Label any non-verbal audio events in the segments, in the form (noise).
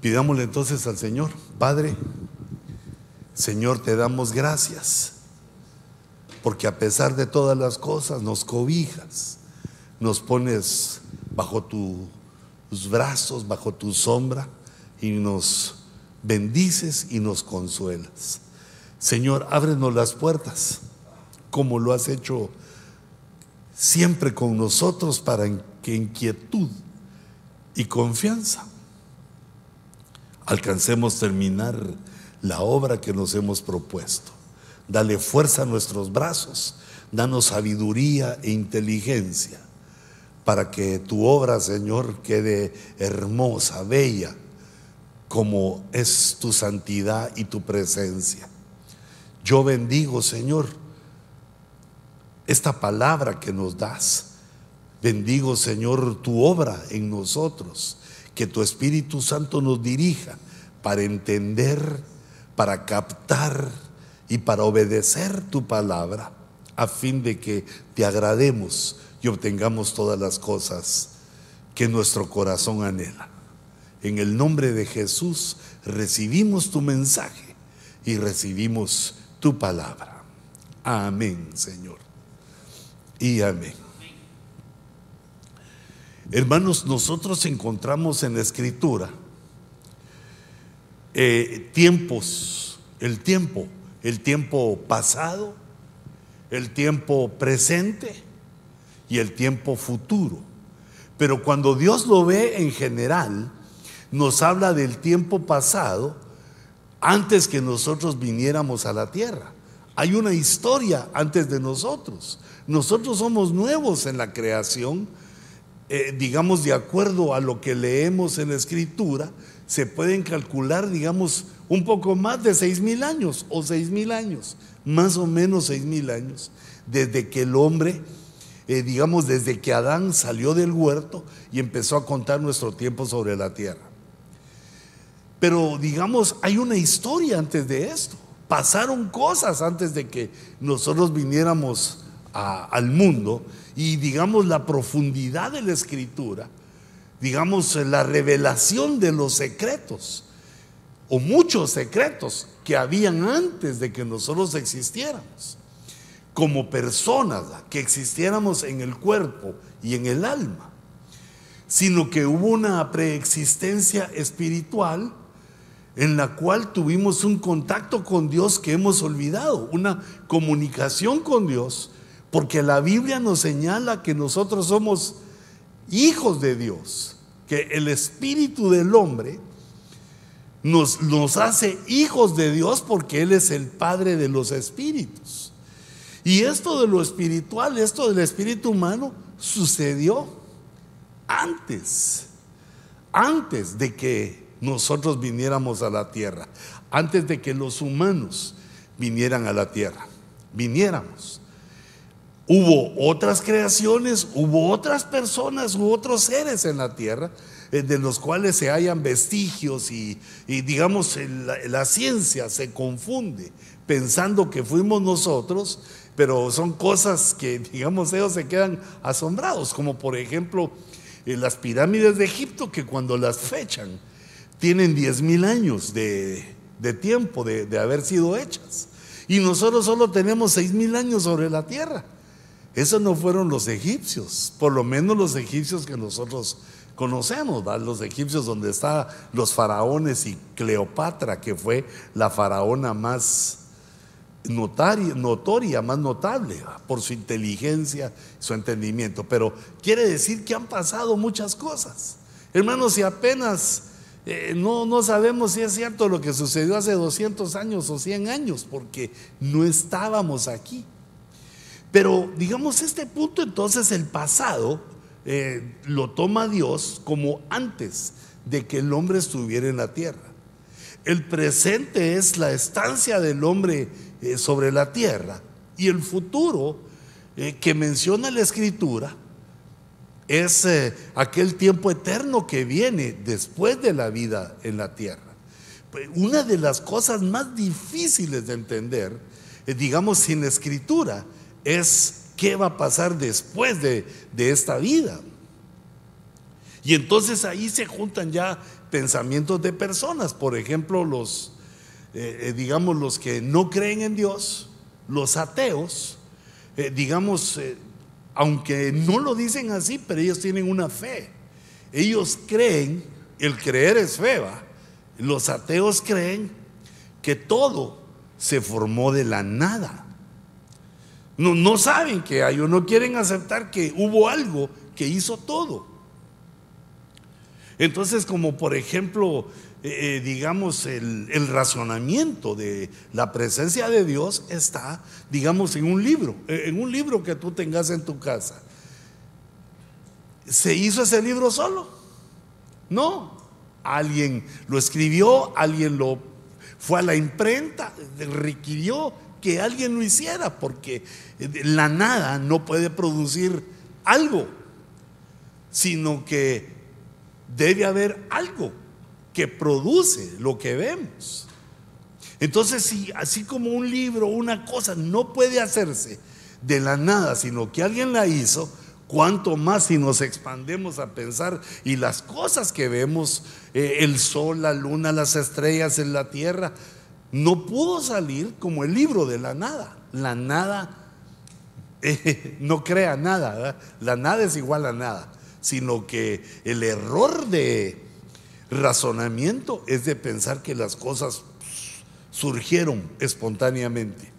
Pidámosle entonces al Señor, Padre, Señor, te damos gracias, porque a pesar de todas las cosas nos cobijas, nos pones bajo tus brazos, bajo tu sombra y nos bendices y nos consuelas. Señor, ábrenos las puertas, como lo has hecho siempre con nosotros para que inquietud y confianza alcancemos terminar la obra que nos hemos propuesto. Dale fuerza a nuestros brazos, danos sabiduría e inteligencia para que tu obra, Señor, quede hermosa, bella, como es tu santidad y tu presencia. Yo bendigo, Señor, esta palabra que nos das. Bendigo, Señor, tu obra en nosotros. Que tu Espíritu Santo nos dirija para entender, para captar y para obedecer tu palabra, a fin de que te agrademos y obtengamos todas las cosas que nuestro corazón anhela. En el nombre de Jesús recibimos tu mensaje y recibimos tu palabra. Amén, Señor. Y amén. Hermanos, nosotros encontramos en la escritura eh, tiempos, el tiempo, el tiempo pasado, el tiempo presente y el tiempo futuro. Pero cuando Dios lo ve en general, nos habla del tiempo pasado antes que nosotros viniéramos a la tierra. Hay una historia antes de nosotros. Nosotros somos nuevos en la creación, eh, digamos, de acuerdo a lo que leemos en la escritura, se pueden calcular, digamos, un poco más de seis mil años o seis mil años, más o menos seis mil años, desde que el hombre eh, digamos, desde que Adán salió del huerto y empezó a contar nuestro tiempo sobre la tierra. Pero, digamos, hay una historia antes de esto. Pasaron cosas antes de que nosotros viniéramos al mundo y, digamos, la profundidad de la escritura, digamos, la revelación de los secretos o muchos secretos que habían antes de que nosotros existiéramos. Como personas que existiéramos en el cuerpo y en el alma, sino que hubo una preexistencia espiritual en la cual tuvimos un contacto con Dios que hemos olvidado, una comunicación con Dios, porque la Biblia nos señala que nosotros somos hijos de Dios, que el espíritu del hombre nos, nos hace hijos de Dios porque Él es el Padre de los espíritus. Y esto de lo espiritual, esto del espíritu humano, sucedió antes, antes de que nosotros viniéramos a la tierra, antes de que los humanos vinieran a la tierra, viniéramos. Hubo otras creaciones, hubo otras personas, hubo otros seres en la tierra eh, de los cuales se hallan vestigios y, digamos la ciencia se confunde pensando que fuimos nosotros pero son cosas que, (laughs) digamos, ellos se quedan asombrados, como por ejemplo eh, las pirámides de Egipto, que cuando las fechan, tienen 10 mil años de, tiempo de, haber sido hechas. Y nosotros solo tenemos 6 mil años sobre la tierra. Esos no fueron los egipcios, por lo menos los egipcios que nosotros conocemos, los egipcios donde están los faraones y Cleopatra, que fue la faraona más notaria, notoria, más notable por su inteligencia, su entendimiento. Pero quiere decir que han pasado muchas cosas. Hermanos, si apenas eh, no, no sabemos si es cierto lo que sucedió hace 200 años o 100 años, porque no estábamos aquí. Pero digamos, este punto entonces, el pasado, eh, lo toma Dios como antes de que el hombre estuviera en la tierra. El presente es la estancia del hombre eh, sobre la tierra. Y el futuro eh, que menciona la escritura es aquel tiempo eterno que viene después de la vida en la tierra. Pues, una de las cosas más difíciles de entender, digamos sin escritura, es qué va a pasar después de, de esta vida. Y entonces ahí se juntan ya pensamientos de personas. Por ejemplo, los, eh, eh, digamos, los que no creen en Dios, los ateos, eh, digamos, aunque no lo dicen así, pero ellos tienen una fe. Ellos creen, el creer es fe, Los ateos creen que todo se formó de la nada. No, no saben que hay o no quieren aceptar que hubo algo que hizo todo. Entonces, como por ejemplo, eh, eh, digamos, el, el, razonamiento de la presencia de Dios está, digamos, en un libro, eh, en un libro que tú tengas en tu casa. ¿Se hizo ese libro solo? No. Alguien lo escribió, alguien lo fue a la imprenta, requirió que alguien lo hiciera, porque la nada no puede producir algo, sino que debe haber algo que produce lo que vemos. Entonces, si así como un libro, una cosa no puede hacerse de la nada, sino que alguien la hizo, cuanto más si nos expandemos a pensar y las cosas que vemos, eh, el sol, la luna, las estrellas en la tierra, no pudo salir como el libro de la nada. La nada eh, (laughs) no crea nada, la nada es igual a nada sino que el error de razonamiento es de pensar que las cosas surgieron espontáneamente.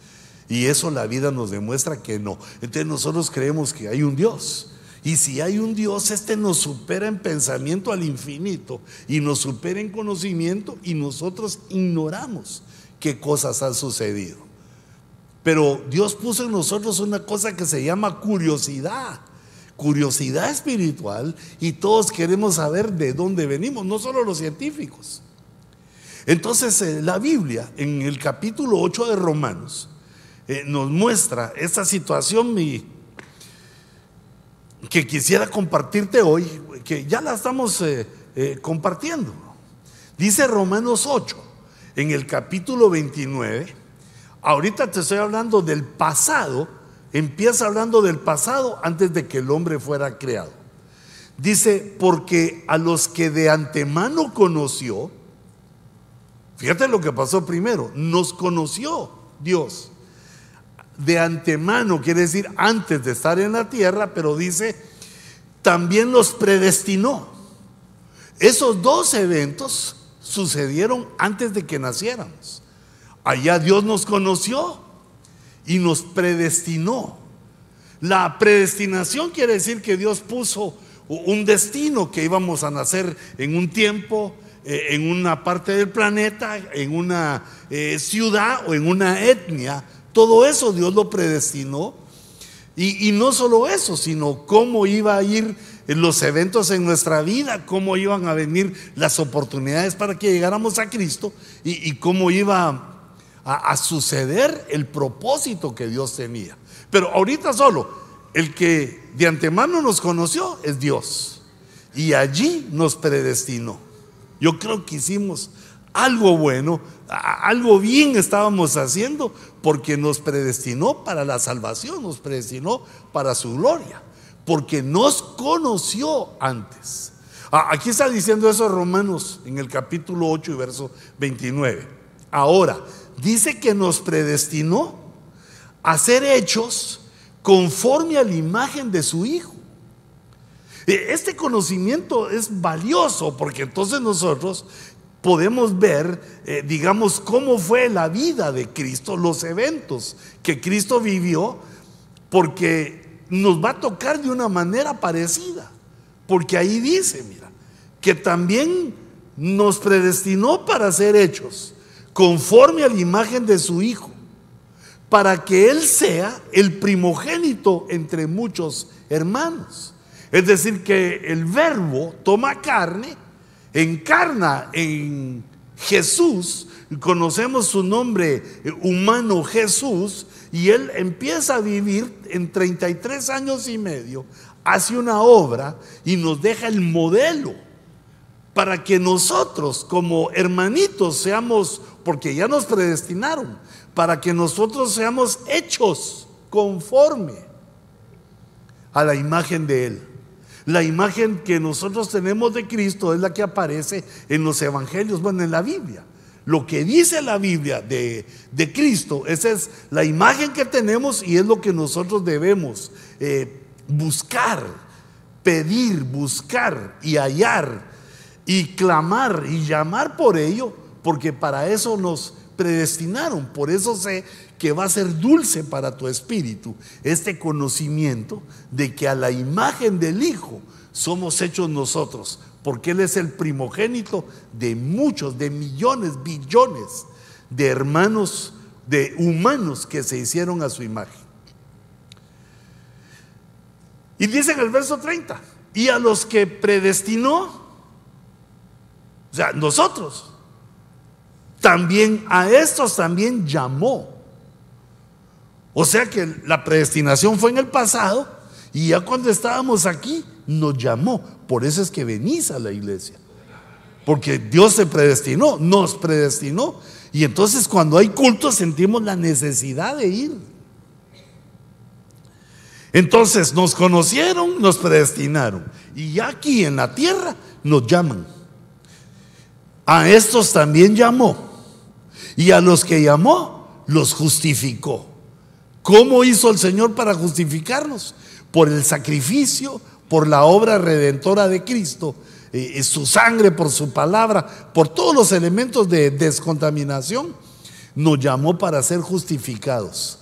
Y eso la vida nos demuestra que no. Entonces nosotros creemos que hay un Dios. Y si hay un Dios, este nos supera en pensamiento al infinito y nos supera en conocimiento y nosotros ignoramos qué cosas han sucedido. Pero Dios puso en nosotros una cosa que se llama curiosidad curiosidad espiritual y todos queremos saber de dónde venimos, no solo los científicos. Entonces eh, la Biblia en el capítulo 8 de Romanos eh, nos muestra esta situación que quisiera compartirte hoy, que ya la estamos eh, compartiendo. Dice Romanos 8 en el capítulo 29, ahorita te estoy hablando del pasado, Empieza hablando del pasado antes de que el hombre fuera creado. Dice, porque a los que de antemano conoció, fíjate lo que pasó primero, nos conoció Dios. De antemano quiere decir antes de estar en la tierra, pero dice, también los predestinó. Esos dos eventos sucedieron antes de que naciéramos. Allá Dios nos conoció y nos predestinó. La predestinación quiere decir que Dios puso un destino que íbamos a nacer en un tiempo, eh, en una parte del planeta, en una eh, ciudad o en una etnia. Todo eso Dios lo predestinó. Y, y, no solo eso, sino cómo iba a ir los eventos en nuestra vida, cómo iban a venir las oportunidades para que llegáramos a Cristo y, cómo iba a, suceder el propósito que Dios tenía. Pero ahorita solo, el que de antemano nos conoció es Dios. Y allí nos predestinó. Yo creo que hicimos algo bueno, algo bien estábamos haciendo porque nos predestinó para la salvación, nos predestinó para su gloria, porque nos conoció antes. Aquí está diciendo eso Romanos en el capítulo 8 y verso 29. Ahora, dice que nos predestinó a ser hechos conforme a la imagen de su Hijo. E, este conocimiento es valioso porque entonces nosotros podemos ver, eh, digamos, cómo fue la vida de Cristo, los eventos que Cristo vivió, porque nos va a tocar de una manera parecida. Porque ahí dice, mira, que también nos predestinó para ser hechos conforme a la imagen de su Hijo, para que Él sea el primogénito entre muchos hermanos. Es decir, que el verbo toma carne, encarna en Jesús, conocemos su nombre humano Jesús, y Él empieza a vivir en 33 años y medio, hace una obra y nos deja el modelo para que nosotros como hermanitos seamos porque ya nos predestinaron para que nosotros seamos hechos conforme a la imagen de Él. La imagen que nosotros tenemos de Cristo es la que aparece en los evangelios, bueno, en la Biblia. Lo que dice la Biblia de, Cristo, esa es la imagen que tenemos y es lo que nosotros debemos eh, buscar, pedir, buscar y hallar y clamar y llamar por ello, porque para eso nos predestinaron. Por eso sé que va a ser dulce para tu espíritu este conocimiento de que a la imagen del Hijo somos hechos nosotros, porque Él es el primogénito de muchos, de millones, billones de hermanos, de humanos que se hicieron a su imagen. Y dice en el verso 30, y a los que predestinó, o sea, nosotros, también a estos también llamó. O sea que la predestinación fue en el pasado y ya cuando estábamos aquí nos llamó. Por eso es que venís a la iglesia. Porque Dios se predestinó, nos predestinó. Y entonces cuando hay culto sentimos la necesidad de ir. Entonces nos conocieron, nos predestinaron. Y ya aquí en la tierra nos llaman. A estos también llamó. Y a los que llamó, los justificó. ¿Cómo hizo el Señor para justificarnos? Por el sacrificio, por la obra redentora de Cristo, eh, eh, su sangre, por su palabra, por todos los elementos de descontaminación, nos llamó para ser justificados.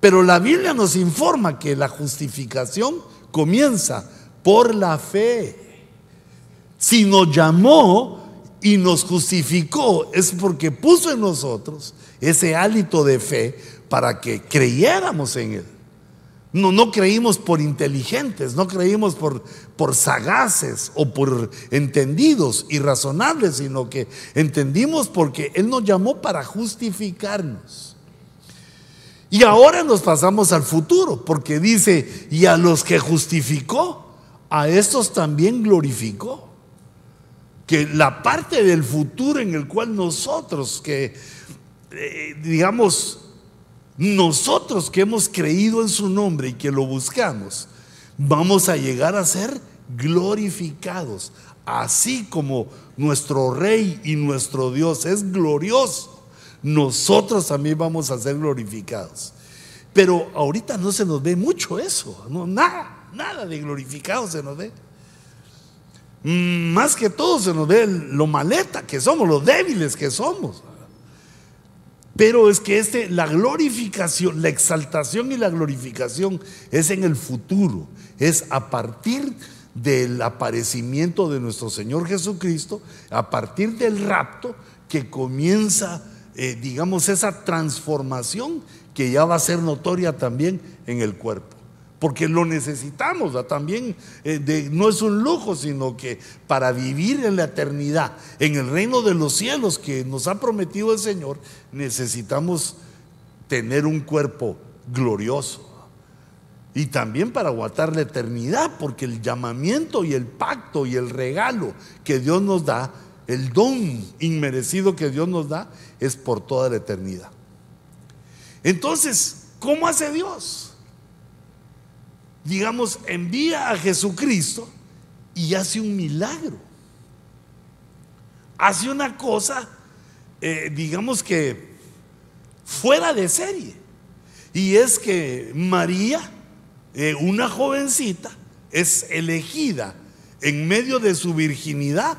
Pero la Biblia nos informa que la justificación comienza por la fe. Si nos llamó y nos justificó, es porque puso en nosotros ese hálito de fe para que creyéramos en Él. No, no creímos por inteligentes, no creímos por, por sagaces o por entendidos y razonables, sino que entendimos porque Él nos llamó para justificarnos. Y ahora nos pasamos al futuro, porque dice, y a los que justificó, a estos también glorificó. Que la parte del futuro en el cual nosotros, que eh, digamos, nosotros que hemos creído en su nombre y que lo buscamos, vamos a llegar a ser glorificados, así como nuestro Rey y nuestro Dios es glorioso, nosotros también vamos a ser glorificados. Pero ahorita no se nos ve mucho eso, no, nada, nada de glorificado se nos ve. Mm, más que todo se nos ve lo maleta que somos, los débiles que somos. Pero es que este, la glorificación, la exaltación y la glorificación es en el futuro, es a partir del aparecimiento de nuestro Señor Jesucristo, a partir del rapto que comienza, eh, digamos, esa transformación que ya va a ser notoria también en el cuerpo porque lo necesitamos también. Eh, no es un lujo, sino que para vivir en la eternidad, en el reino de los cielos que nos ha prometido el Señor, necesitamos tener un cuerpo glorioso. Y también para aguantar la eternidad, porque el llamamiento y el pacto y el regalo que Dios nos da, el don inmerecido que Dios nos da, es por toda la eternidad. Entonces, ¿cómo hace Dios? Digamos, envía a Jesucristo y hace un milagro. Hace una cosa, eh, digamos que fuera de serie. Y es que María, eh, una jovencita, es elegida en medio de su virginidad,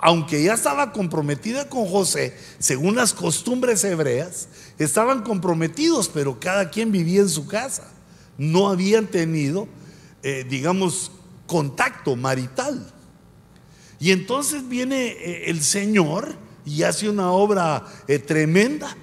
aunque ya estaba comprometida con José, según las costumbres hebreas, estaban comprometidos, pero cada quien vivía en su casa no habían tenido, eh, digamos, contacto marital. Y entonces viene eh, el Señor y hace una obra eh, tremenda.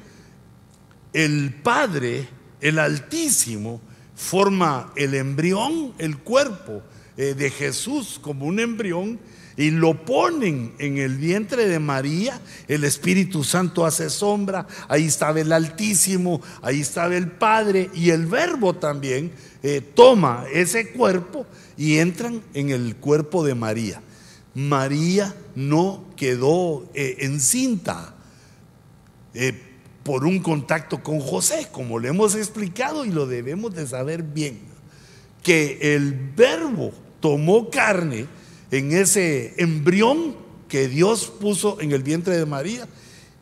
El Padre, el Altísimo, forma el embrión, el cuerpo de Jesús como un embrión y lo ponen en el vientre de María, el Espíritu Santo hace sombra, ahí estaba el Altísimo, ahí estaba el Padre y el Verbo también eh, toma ese cuerpo y entran en el cuerpo de María. María no quedó eh, encinta eh, por un contacto con José, como le hemos explicado y lo debemos de saber bien, que el verbo tomó carne en ese embrión que Dios puso en el vientre de María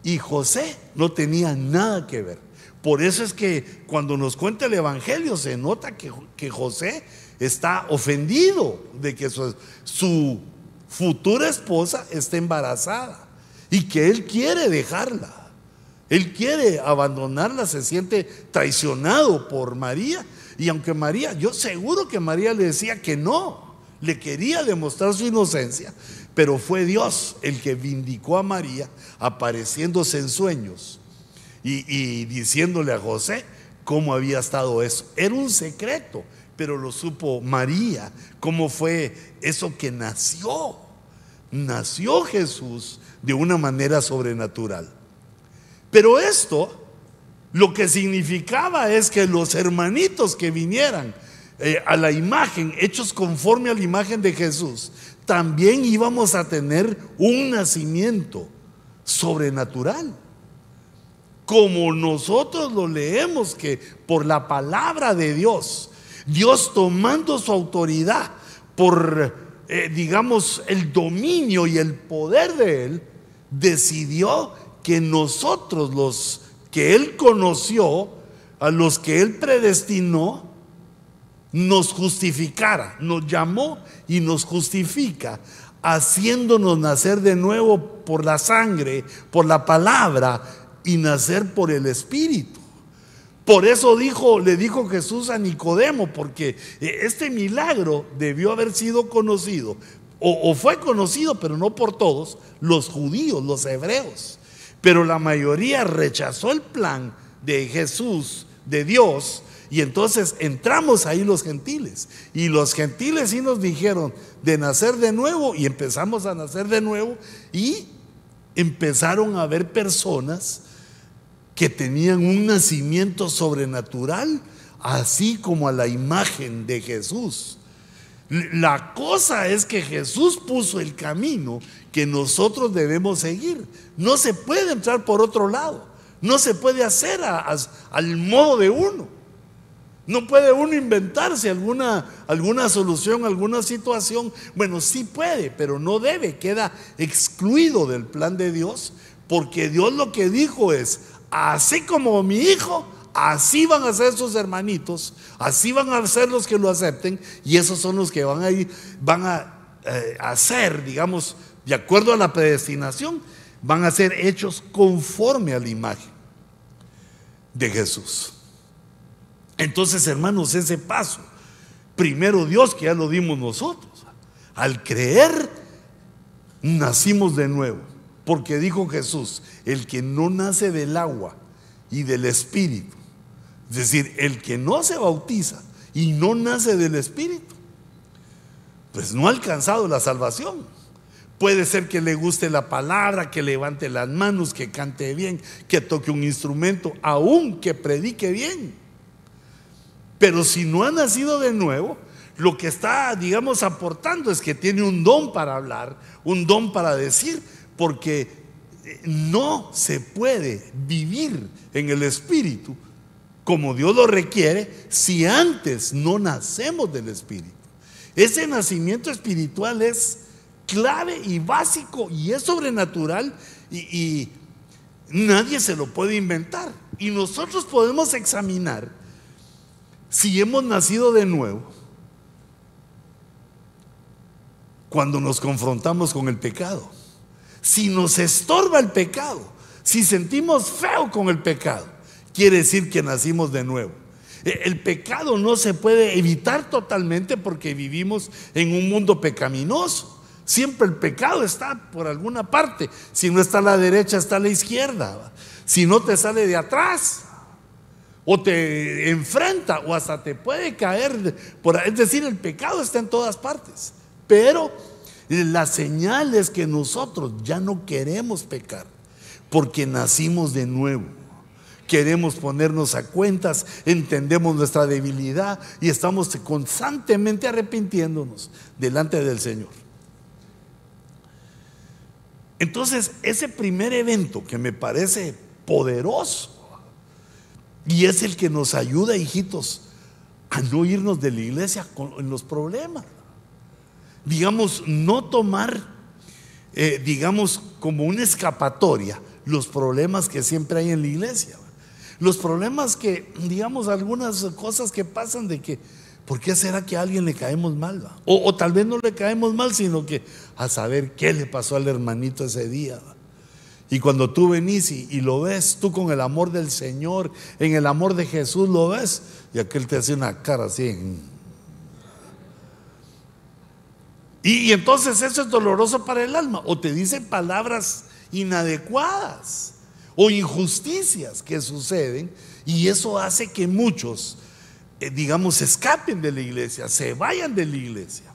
y José no tenía nada que ver. Por eso es que cuando nos cuenta el Evangelio se nota que, que José está ofendido de que su, su futura esposa esté embarazada y que él quiere dejarla. Él quiere abandonarla, se siente traicionado por María. Y aunque María, yo seguro que María le decía que no, le quería demostrar su inocencia, pero fue Dios el que vindicó a María apareciéndose en sueños y, diciéndole a José cómo había estado eso. Era un secreto, pero lo supo María, cómo fue eso que nació. Nació Jesús de una manera sobrenatural. Pero esto lo que significaba es que los hermanitos que vinieran eh, a la imagen, hechos conforme a la imagen de Jesús, también íbamos a tener un nacimiento sobrenatural. Como nosotros lo leemos, que por la palabra de Dios, Dios tomando su autoridad por, eh, digamos, el dominio y el poder de Él, decidió que nosotros, los que Él conoció, a los que Él predestinó, nos justificara, nos llamó y nos justifica, haciéndonos nacer de nuevo por la sangre, por la palabra, y nacer por el Espíritu. Por eso dijo, le dijo Jesús a Nicodemo, porque eh, este milagro debió haber sido conocido, o, o, fue conocido, pero no por todos, los judíos, los hebreos. Pero la mayoría rechazó el plan de Jesús, de Dios, y entonces entramos ahí los gentiles. Y los gentiles sí nos dijeron de nacer de nuevo, y empezamos a nacer de nuevo, y empezaron a haber personas que tenían un nacimiento sobrenatural, así como a la imagen de Jesús. La cosa es que Jesús puso el camino que nosotros debemos seguir. No se puede entrar por otro lado. No se puede hacer al modo de uno. No puede uno inventarse alguna, alguna solución, alguna situación. Bueno, sí puede, pero no debe. Queda excluido del plan de Dios. Porque Dios lo que dijo es, así como mi hijo, así van a ser sus hermanitos, así van a ser los que lo acepten y esos son los que van a ir, van a eh, hacer, digamos, de acuerdo a la predestinación, van a ser hechos conforme a la imagen de Jesús. Entonces, hermanos, ese paso, primero Dios, que ya lo dimos nosotros, al creer, nacimos de nuevo. Porque dijo Jesús, el que no nace del agua y del espíritu, es decir, el que no se bautiza y no nace del espíritu, pues no ha alcanzado la salvación. Puede ser que le guste la palabra, que levante las manos, que cante bien, que toque un instrumento, aún que predique bien. Pero si no ha nacido de nuevo, lo que está, digamos, aportando es que tiene un don para hablar, un don para decir, porque eh, no se puede vivir en el Espíritu como Dios lo requiere si antes no nacemos del Espíritu. Ese nacimiento espiritual es clave y básico y es sobrenatural y, y nadie se lo puede inventar. Y nosotros podemos examinar si hemos nacido de nuevo cuando nos confrontamos con el pecado si nos estorba el pecado, si sentimos feo con el pecado, quiere decir que nacimos de nuevo. E, el pecado no se puede evitar totalmente porque vivimos en un mundo pecaminoso. Siempre el pecado está por alguna parte. Si no está a la derecha, está a la izquierda. Si no te sale de atrás, o te enfrenta, o hasta te puede caer. Por, es decir, el pecado está en todas partes. Pero la señal es que nosotros ya no queremos pecar porque nacimos de nuevo. Queremos ponernos a cuentas, entendemos nuestra debilidad y estamos constantemente arrepintiéndonos delante del Señor. Entonces, ese primer evento que me parece poderoso y es el que nos ayuda, hijitos, a no irnos de la iglesia con, los problemas. digamos, no tomar, eh, digamos, como una escapatoria los problemas que siempre hay en la iglesia. Los problemas que, digamos, algunas cosas que pasan de que, ¿por qué será que a alguien le caemos mal? O, tal vez no le caemos mal, sino que a saber qué le pasó al hermanito ese día. Y cuando tú venís y, lo ves, tú con el amor del Señor, en el amor de Jesús lo ves, y aquel te hace una cara así. Y, y entonces eso es doloroso para el alma. O te dicen palabras inadecuadas o injusticias que suceden y eso hace que muchos, eh, digamos, escapen de la iglesia, se vayan de la iglesia,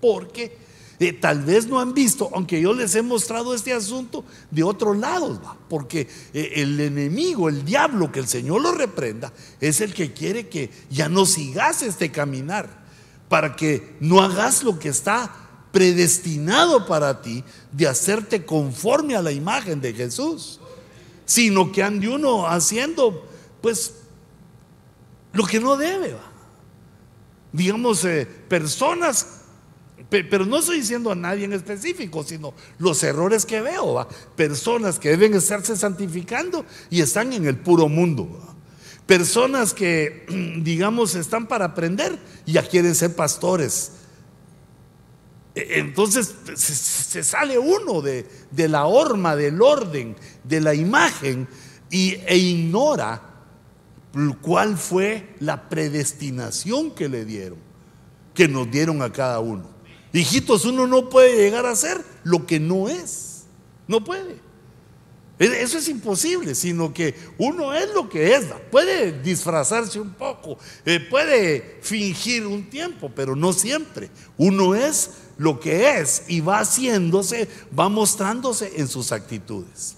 porque eh, tal vez no han visto, aunque yo les he mostrado este asunto de otros lados, porque eh, el enemigo, el diablo, que el Señor lo reprenda, es el que quiere que ya no sigas este caminar, para que no hagas lo que está predestinado para ti de hacerte conforme a la imagen de Jesús sino que ande uno haciendo, pues, lo que no debe. Digamos, eh, personas, pero no estoy diciendo a nadie en específico, sino los errores que veo, personas que deben estarse santificando y están en el puro mundo. Personas que, (clears throat) digamos, están para aprender y ya quieren ser pastores e, entonces se, sale uno de, la horma, del orden, de la imagen y, e ignora cuál fue la predestinación que le dieron, que nos dieron a cada uno. Hijitos, uno no puede llegar a ser lo que no es. No puede. Eso es imposible, sino que uno es lo que es. Puede disfrazarse un poco, eh, puede fingir un tiempo, pero no siempre. Uno es lo que es y va haciéndose, va mostrándose en sus actitudes.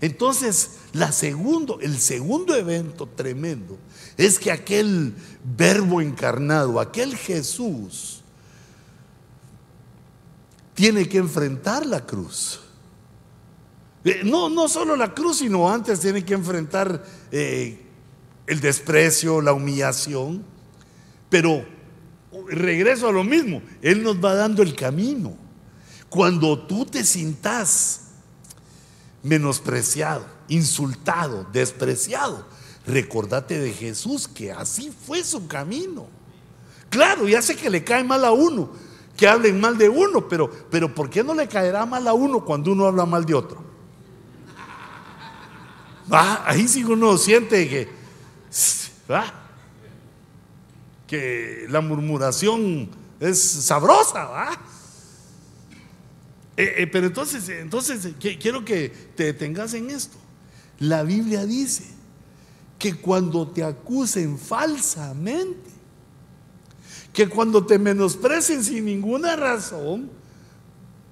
Entonces, la segundo, el segundo evento tremendo es que aquel verbo encarnado, aquel Jesús, tiene que enfrentar la cruz. Eh, no, no solo la cruz, sino antes tiene que enfrentar eh, el desprecio, la humillación. Pero regreso a lo mismo, Él nos va dando el camino. Cuando tú te sintas menospreciado, insultado, despreciado, recordate de Jesús que así fue su camino. Claro, ya sé que le cae mal a uno, que hablen mal de uno, pero, pero ¿por qué no le caerá mal a uno cuando uno habla mal de otro? Ah, ahí sí uno siente que... que la murmuración es sabrosa, ¿va? Eh, eh, pero entonces, entonces quiero que te detengas en esto. La Biblia dice que cuando te acusen falsamente, que cuando te menosprecien sin ninguna razón,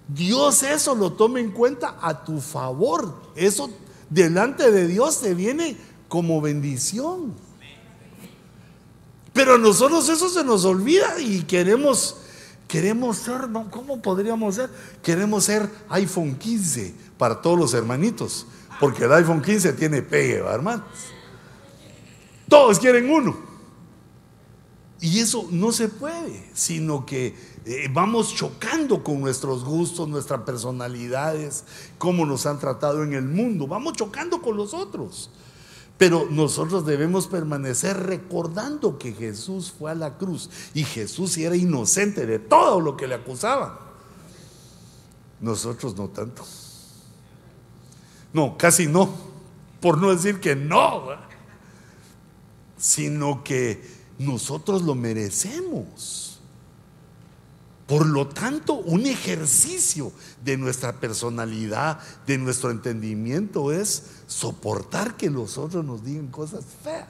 Dios eso lo toma en cuenta a tu favor. Eso delante de Dios te viene como bendición. Pero a nosotros eso se nos olvida y queremos, queremos ser, ¿no? ¿cómo podríamos ser? Queremos ser iPhone 15 para todos los hermanitos, porque el iPhone 15 tiene pegue, hermanos? Todos quieren uno. Y eso no se puede, sino que eh, vamos chocando con nuestros gustos, nuestras personalidades, cómo nos han tratado en el mundo, vamos chocando con los otros. Pero nosotros debemos permanecer recordando que Jesús fue a la cruz y Jesús era inocente de todo lo que le acusaban. Nosotros no tanto. No, casi no. Por no decir que no. Sino que nosotros lo merecemos. Por lo tanto, un ejercicio de nuestra personalidad, de nuestro entendimiento es soportar que los otros nos digan cosas feas.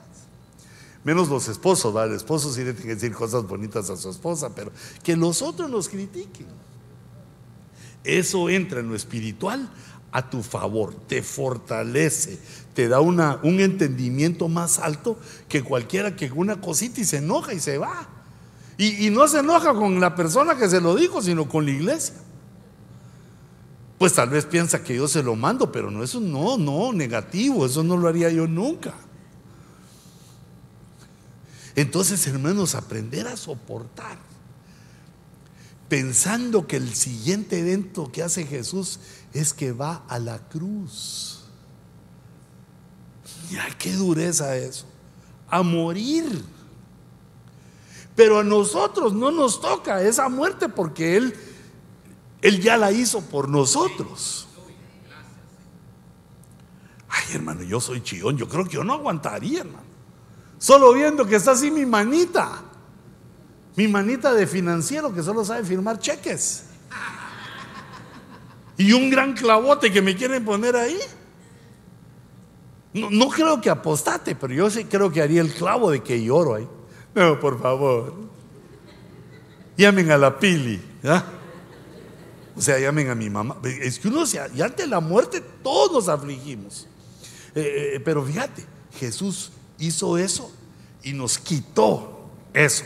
Menos los esposos, ¿vale? El esposo sí tiene que decir cosas bonitas a su esposa, pero que los otros nos critiquen. Eso entra en lo espiritual a tu favor, te fortalece, te da una, un entendimiento más alto que cualquiera que una cosita y se enoja y se va. Y, no se enoja con la persona que se lo dijo, sino con la iglesia. Pues tal vez piensa que yo se lo mando, pero no, eso no, no, negativo, eso no lo haría yo nunca. Entonces, hermanos, aprender a soportar. pensando que el siguiente evento que hace Jesús es que va a la cruz. Ya qué dureza eso. A morir. Pero a nosotros no nos toca esa muerte porque Él, Él ya la hizo por nosotros. Ay, hermano, yo soy chillón. Yo creo que yo no aguantaría, hermano. Solo viendo que está así mi manita. Mi manita de financiero que solo sabe firmar cheques. Y un gran clavote que me quieren poner ahí. No, creo que apostate, pero yo sí creo que haría el clavo de que lloro ahí. No, por favor. Llamen a la Pili. O sea, llamen a mi mamá. Es que uno, ya ante la muerte todos nos afligimos. Eh, eh, pero fíjate, Jesús hizo eso y nos quitó eso.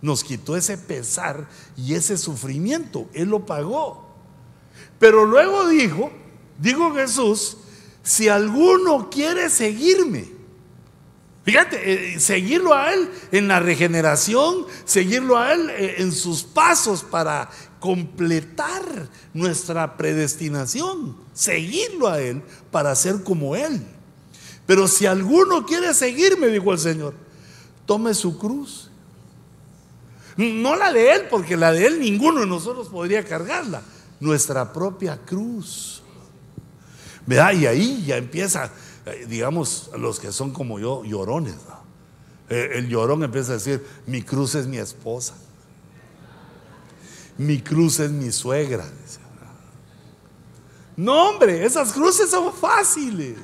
Nos quitó ese pesar y ese sufrimiento. Él lo pagó. Pero luego dijo, dijo Jesús, si alguno quiere seguirme, fíjate, eh, seguirlo a Él en la regeneración, seguirlo a Él eh, en sus pasos para completar nuestra predestinación, seguirlo a Él para ser como Él. Pero si alguno quiere seguirme, dijo el Señor, tome su cruz. No la de Él, porque la de Él ninguno de nosotros podría cargarla. Nuestra propia cruz. Y ahí ya empieza, eh, digamos, los que son como yo, llorones. Eh, el llorón empieza a decir, mi cruz es mi esposa. Mi cruz es mi suegra. No, hombre, esas cruces son fáciles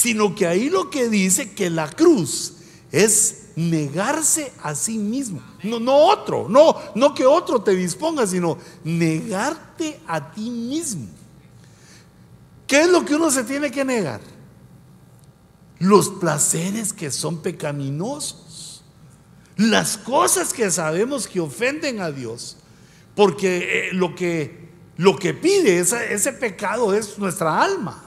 sino que ahí lo que dice que la cruz es negarse a sí mismo. No, no otro, no, no que otro te disponga, sino negarte a ti mismo. ¿Qué es lo que uno se tiene que negar? Los placeres que son pecaminosos. Las cosas que sabemos que ofenden a Dios. Porque eh, lo, que, lo que pide ese pecado es nuestra alma.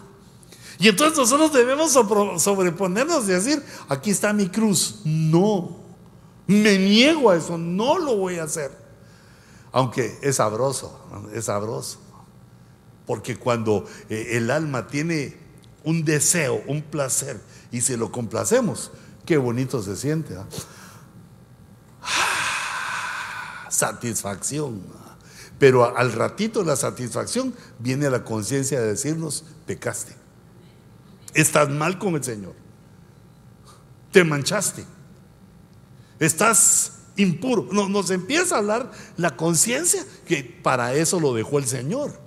Y entonces nosotros debemos sobreponernos y decir, aquí está mi cruz. No, me niego a eso, no lo voy a hacer. Aunque es sabroso, es sabroso. Porque cuando eh, el alma tiene un deseo, un placer, y se lo complacemos, qué bonito se siente. ¿ah? Ah, satisfacción. Pero al ratito la satisfacción viene la conciencia de decirnos, pecaste. Estás mal con el Señor. Te manchaste. Estás impuro. nos empieza a hablar la conciencia que para eso lo dejó el Señor.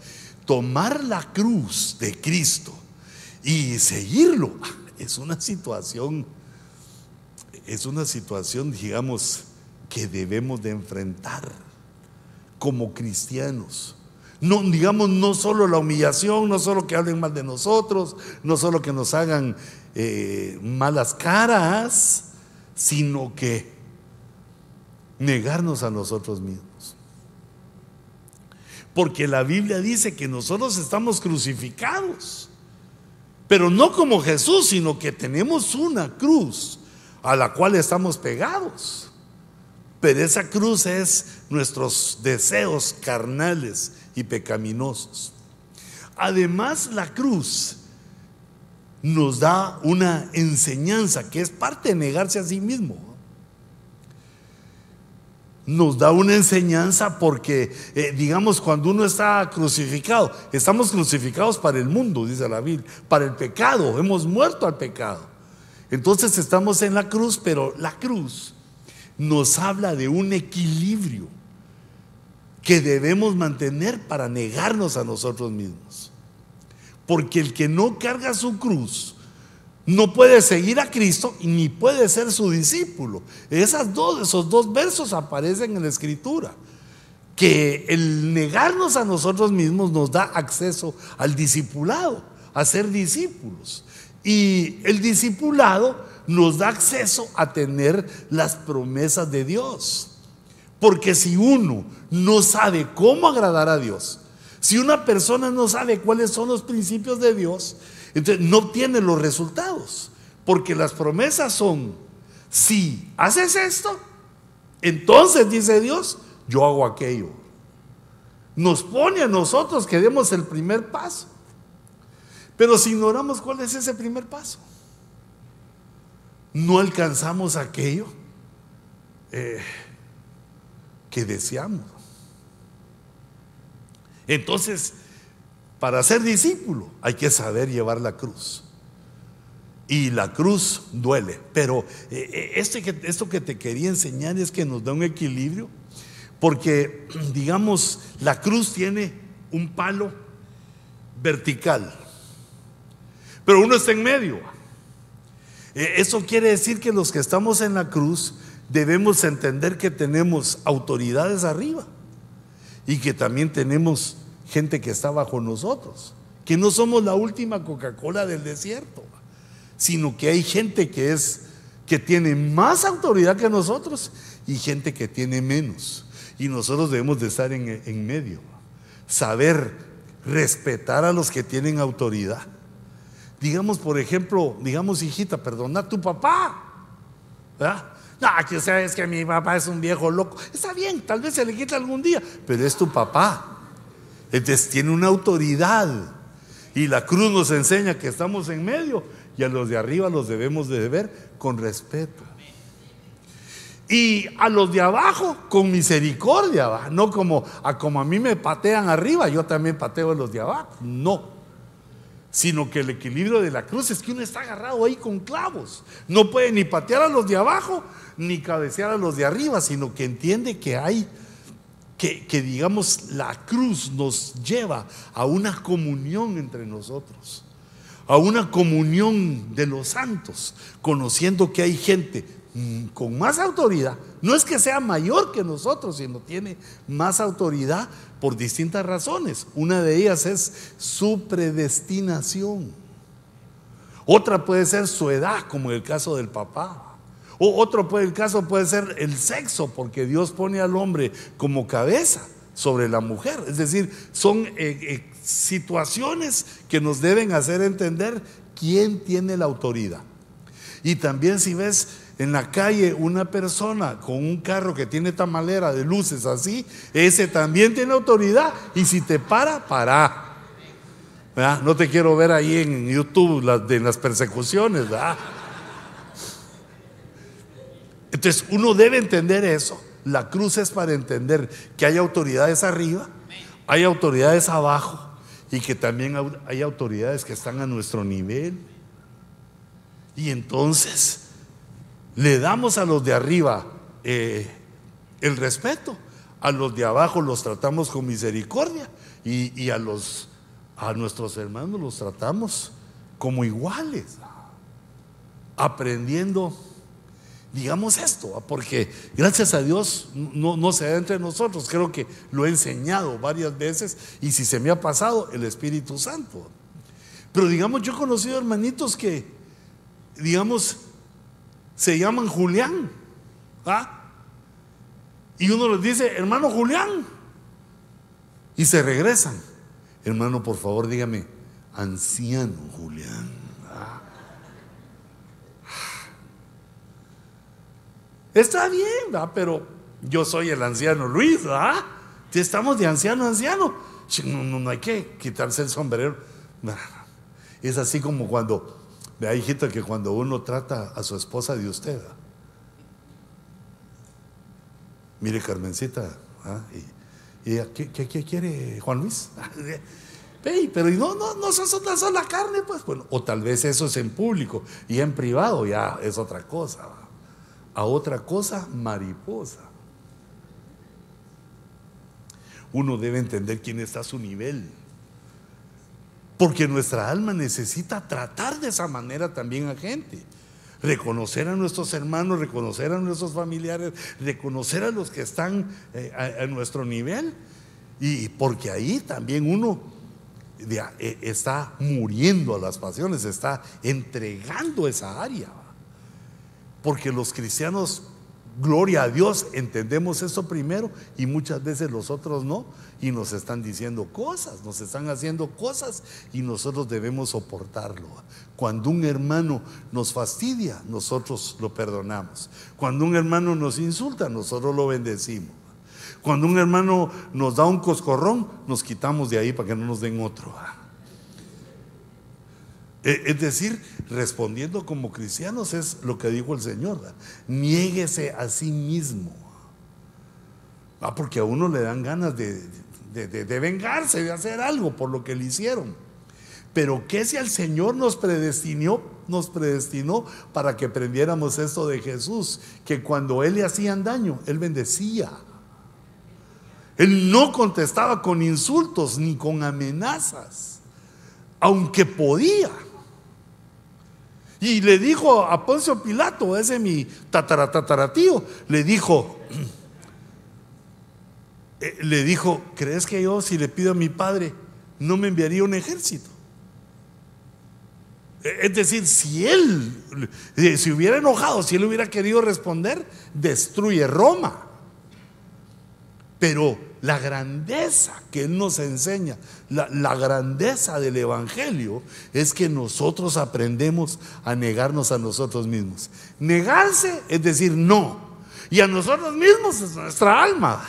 Tomar la cruz de Cristo y seguirlo (laughs) es una situación, es una situación, digamos, que debemos de enfrentar como cristianos. No, digamos, no solo la humillación, no solo que hablen mal de nosotros, no solo que nos hagan eh, malas caras, sino que negarnos a nosotros mismos. Porque la Biblia dice que nosotros estamos crucificados, pero no como Jesús, sino que tenemos una cruz a la cual estamos pegados. Pero esa cruz es nuestros deseos carnales y pecaminosos. Además, la cruz nos da una enseñanza que es parte de negarse a sí mismo. Nos da una enseñanza porque, eh, digamos, cuando uno está crucificado, estamos crucificados para el mundo, dice la Biblia, para el pecado, hemos muerto al pecado. Entonces estamos en la cruz, pero la cruz nos habla de un equilibrio que debemos mantener para negarnos a nosotros mismos. Porque el que no carga su cruz no puede seguir a Cristo ni puede ser su discípulo. Esas dos, esos dos versos aparecen en la escritura. Que el negarnos a nosotros mismos nos da acceso al discipulado, a ser discípulos. Y el discipulado nos da acceso a tener las promesas de Dios. Porque si uno no sabe cómo agradar a Dios, si una persona no sabe cuáles son los principios de Dios, entonces no obtiene los resultados. Porque las promesas son, si haces esto, entonces dice Dios, yo hago aquello. Nos pone a nosotros que demos el primer paso. Pero si ignoramos cuál es ese primer paso, no alcanzamos aquello eh, que deseamos. Entonces, para ser discípulo hay que saber llevar la cruz. Y la cruz duele. Pero eh, eh, este esto que te quería enseñar es que nos da un equilibrio. Porque, (clears throat) digamos, la cruz tiene un palo vertical. Pero uno está en medio. Eh, eso quiere decir que los que estamos en la cruz debemos entender que tenemos autoridades arriba y que también tenemos gente que está bajo nosotros, que no somos la última Coca-Cola del desierto, sino que hay gente que es que tiene más autoridad que nosotros y gente que tiene menos. Y nosotros debemos de estar en, en medio, saber respetar a los que tienen autoridad. Digamos, por ejemplo, digamos, hijita, perdona a tu papá. ¿verdad? No, que sea, es que mi papá es un viejo loco. Está bien, tal vez se le quita algún día, pero es tu papá. Entonces tiene una autoridad. Y la cruz nos enseña que estamos en medio y a los de arriba los debemos de ver con respeto. Y a los de abajo con misericordia, no como a como a mí me patean arriba, yo también pateo a los de abajo. No. Sino que el equilibrio de la cruz es que uno está agarrado ahí con clavos. No puede ni patear a los de abajo ni cabecear a los de arriba, sino que entiende que hay que, digamos la cruz nos lleva a una comunión entre nosotros, a una comunión de los santos, conociendo que hay gente mm, con más autoridad. No es que sea mayor que nosotros, sino tiene más autoridad por distintas razones. Una de ellas es su predestinación. Otra puede ser su edad, como en el caso del papá. O otro puede, caso puede ser el sexo, porque Dios pone al hombre como cabeza sobre la mujer. Es decir, son eh, eh, situaciones que nos deben hacer entender quién tiene la autoridad. Y también si ves en la calle una persona con un carro que tiene tamalera de luces así, ese también tiene autoridad. Y si te para, para. No te quiero ver ahí en YouTube de las persecuciones. ¿verdad? Entonces uno debe entender eso. La cruz es para entender que hay autoridades arriba, hay autoridades abajo y que también hay autoridades que están a nuestro nivel. Y entonces le damos a los de arriba eh, el respeto, a los de abajo los tratamos con misericordia y, y a, los, a nuestros hermanos los tratamos como iguales, aprendiendo digamos esto, porque gracias a Dios no, no, se da entre nosotros, creo que lo he enseñado varias veces y si se me ha pasado, el Espíritu Santo. Pero digamos, yo he conocido hermanitos que, digamos, se llaman Julián, ¿ah? Y uno les dice, hermano Julián, y se regresan. Hermano, por favor, dígame, anciano Julián. Está bien, ¿va? pero yo soy el anciano Luis, Si estamos de anciano a anciano, no, no, hay que quitarse el sombrero. Es así como cuando, vea hijita, que cuando uno trata a su esposa de usted, mire Carmencita, y, ¿qué, quiere Juan Luis? (laughs) pero no, no, no sos una sola carne, pues. Bueno, o tal vez eso es en público y en privado ya es otra cosa a otra cosa mariposa. Uno debe entender quién está a su nivel. Porque nuestra alma necesita tratar de esa manera también a gente. Reconocer a nuestros hermanos, reconocer a nuestros familiares, reconocer a los que están eh, a, nuestro nivel. Y porque ahí también uno eh, está muriendo a las pasiones, está entregando esa área. Porque los cristianos, gloria a Dios, entendemos eso primero y muchas veces los otros no. Y nos están diciendo cosas, nos están haciendo cosas y nosotros debemos soportarlo. Cuando un hermano nos fastidia, nosotros lo perdonamos. Cuando un hermano nos insulta, nosotros lo bendecimos. Cuando un hermano nos da un coscorrón, nos quitamos de ahí para que no nos den otro. E, es decir, respondiendo como cristianos es lo que dijo el Señor. Niéguese a sí mismo. Ah, porque a uno le dan ganas de, de, vengarse, de hacer algo por lo que le hicieron. Pero que si el Señor nos predestinó, nos predestinó para que aprendiéramos esto de Jesús, que cuando Él le hacían daño, Él bendecía. Él no contestaba con insultos ni con amenazas, aunque podía. Y le dijo a Poncio Pilato, ese mi tataratatatío, le dijo, (clears throat) eh, le dijo, ¿crees que yo si le pido a mi padre no me enviaría un ejército? Eh, es decir, si él eh, si hubiera enojado, si él hubiera querido responder, destruye Roma. Pero la grandeza que Él nos enseña, la, grandeza del Evangelio es que nosotros aprendemos a negarnos a nosotros mismos. Negarse es decir no. Y a nosotros mismos es nuestra alma.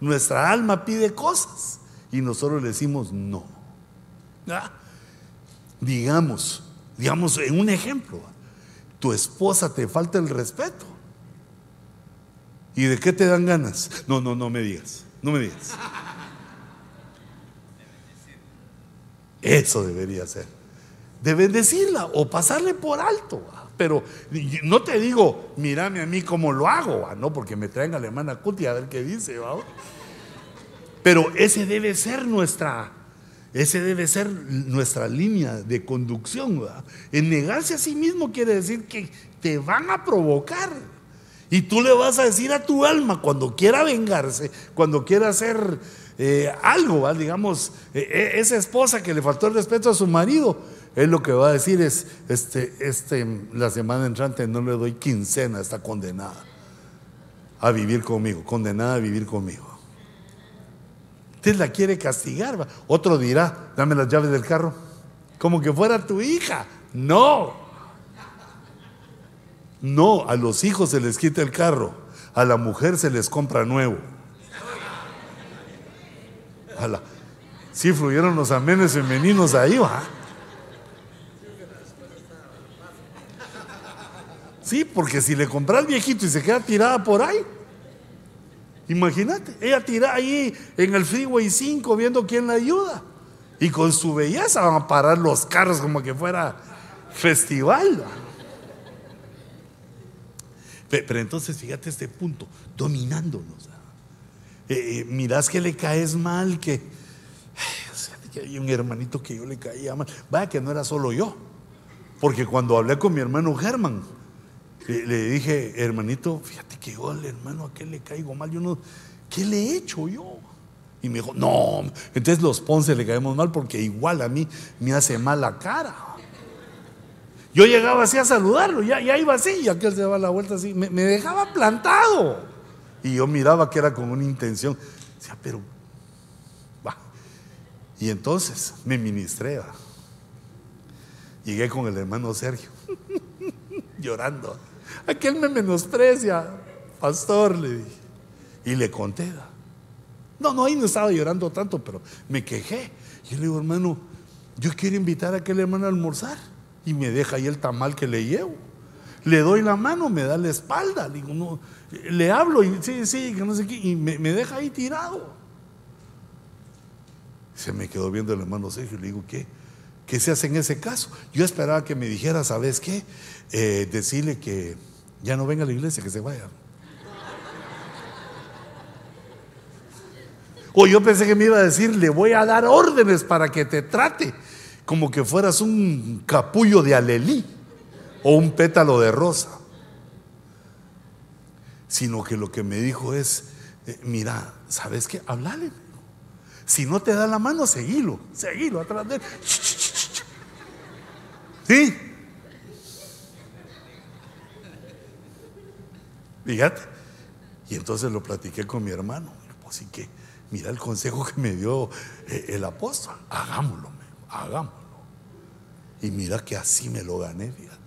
Nuestra alma pide cosas y nosotros le decimos no. Digamos, digamos, en un ejemplo, tu esposa te falta el respeto. ¿Y de qué te dan ganas? No, no, no me digas, no me digas. Eso debería ser. De bendecirla o pasarle por alto. Pero no te digo, mírame a mí como lo hago, no, porque me traen a la Cuti a ver qué dice. Pero ese debe ser nuestra, ese debe ser nuestra línea de conducción. En negarse a sí mismo quiere decir que te van a provocar. Y tú le vas a decir a tu alma cuando quiera vengarse, cuando quiera hacer eh, algo, digamos, e, e, esa esposa que le faltó el respeto a su marido, él lo que va a decir es, este, este, la semana entrante no le doy quincena, está condenada a vivir conmigo, condenada a vivir conmigo. Usted la quiere castigar. Otro dirá, dame las llaves del carro. Como que fuera tu hija. No. No, a los hijos se les quita el carro. A la mujer se les compra nuevo. Sí fluyeron los amenes femeninos ahí, va. Sí, porque si le compras viejito y se queda tirada por ahí, Imagínate, ella tira ahí en el Freeway 5 viendo quién la ayuda. Y con su belleza van a parar los carros como que fuera festival. Pero entonces fíjate este punto, dominándonos. Eh, eh, mirás que le caes mal, que, que hay un hermanito que yo le caía mal. Vaya que no era solo yo. Porque cuando hablé con mi hermano Germán, le, dije, hermanito, fíjate que yo al hermano a qué le caigo mal, yo no, ¿qué le he hecho yo? Y me dijo, no, entonces los Ponce le caemos mal porque igual a mí me hace mal la cara. Yo llegaba así a saludarlo, ya, ya iba así, y aquel se daba la vuelta así, me, dejaba plantado. Y yo miraba que era con una intención. Decía, pero, va. Y entonces me ministré. Llegué con el hermano Sergio, (laughs) llorando. Aquel me menosprecia, pastor, le dije. Y le conté. No, no, ahí no estaba llorando tanto, pero me quejé. Y le digo, hermano, yo quiero invitar a aquel hermano a almorzar. Y me deja ahí el tamal que le llevo. Le doy la mano, me da la espalda. Le digo, no, le hablo y sí, sí, que no sé qué. Y me, deja ahí tirado. Se me quedó viendo el hermano Sergio. Le digo, ¿qué? ¿Qué se hace en ese caso? Yo esperaba que me dijera, ¿sabes qué? Eh, decirle que ya no venga a la iglesia, que se vaya. O yo pensé que me iba a decir, le voy a dar órdenes para que te trate como que fueras un capullo de alelí o un pétalo de rosa. Sino que lo que me dijo es, eh, mira, ¿sabes qué? Hablale. Si no te da la mano, seguilo, seguilo atrás de él. ¿Sí? Fíjate. Y entonces lo platiqué con mi hermano. Pues sí que, mira el consejo que me dio eh, el apóstol. Hagámoslo, hagámoslo. Y mira que así me lo gané, fíjate.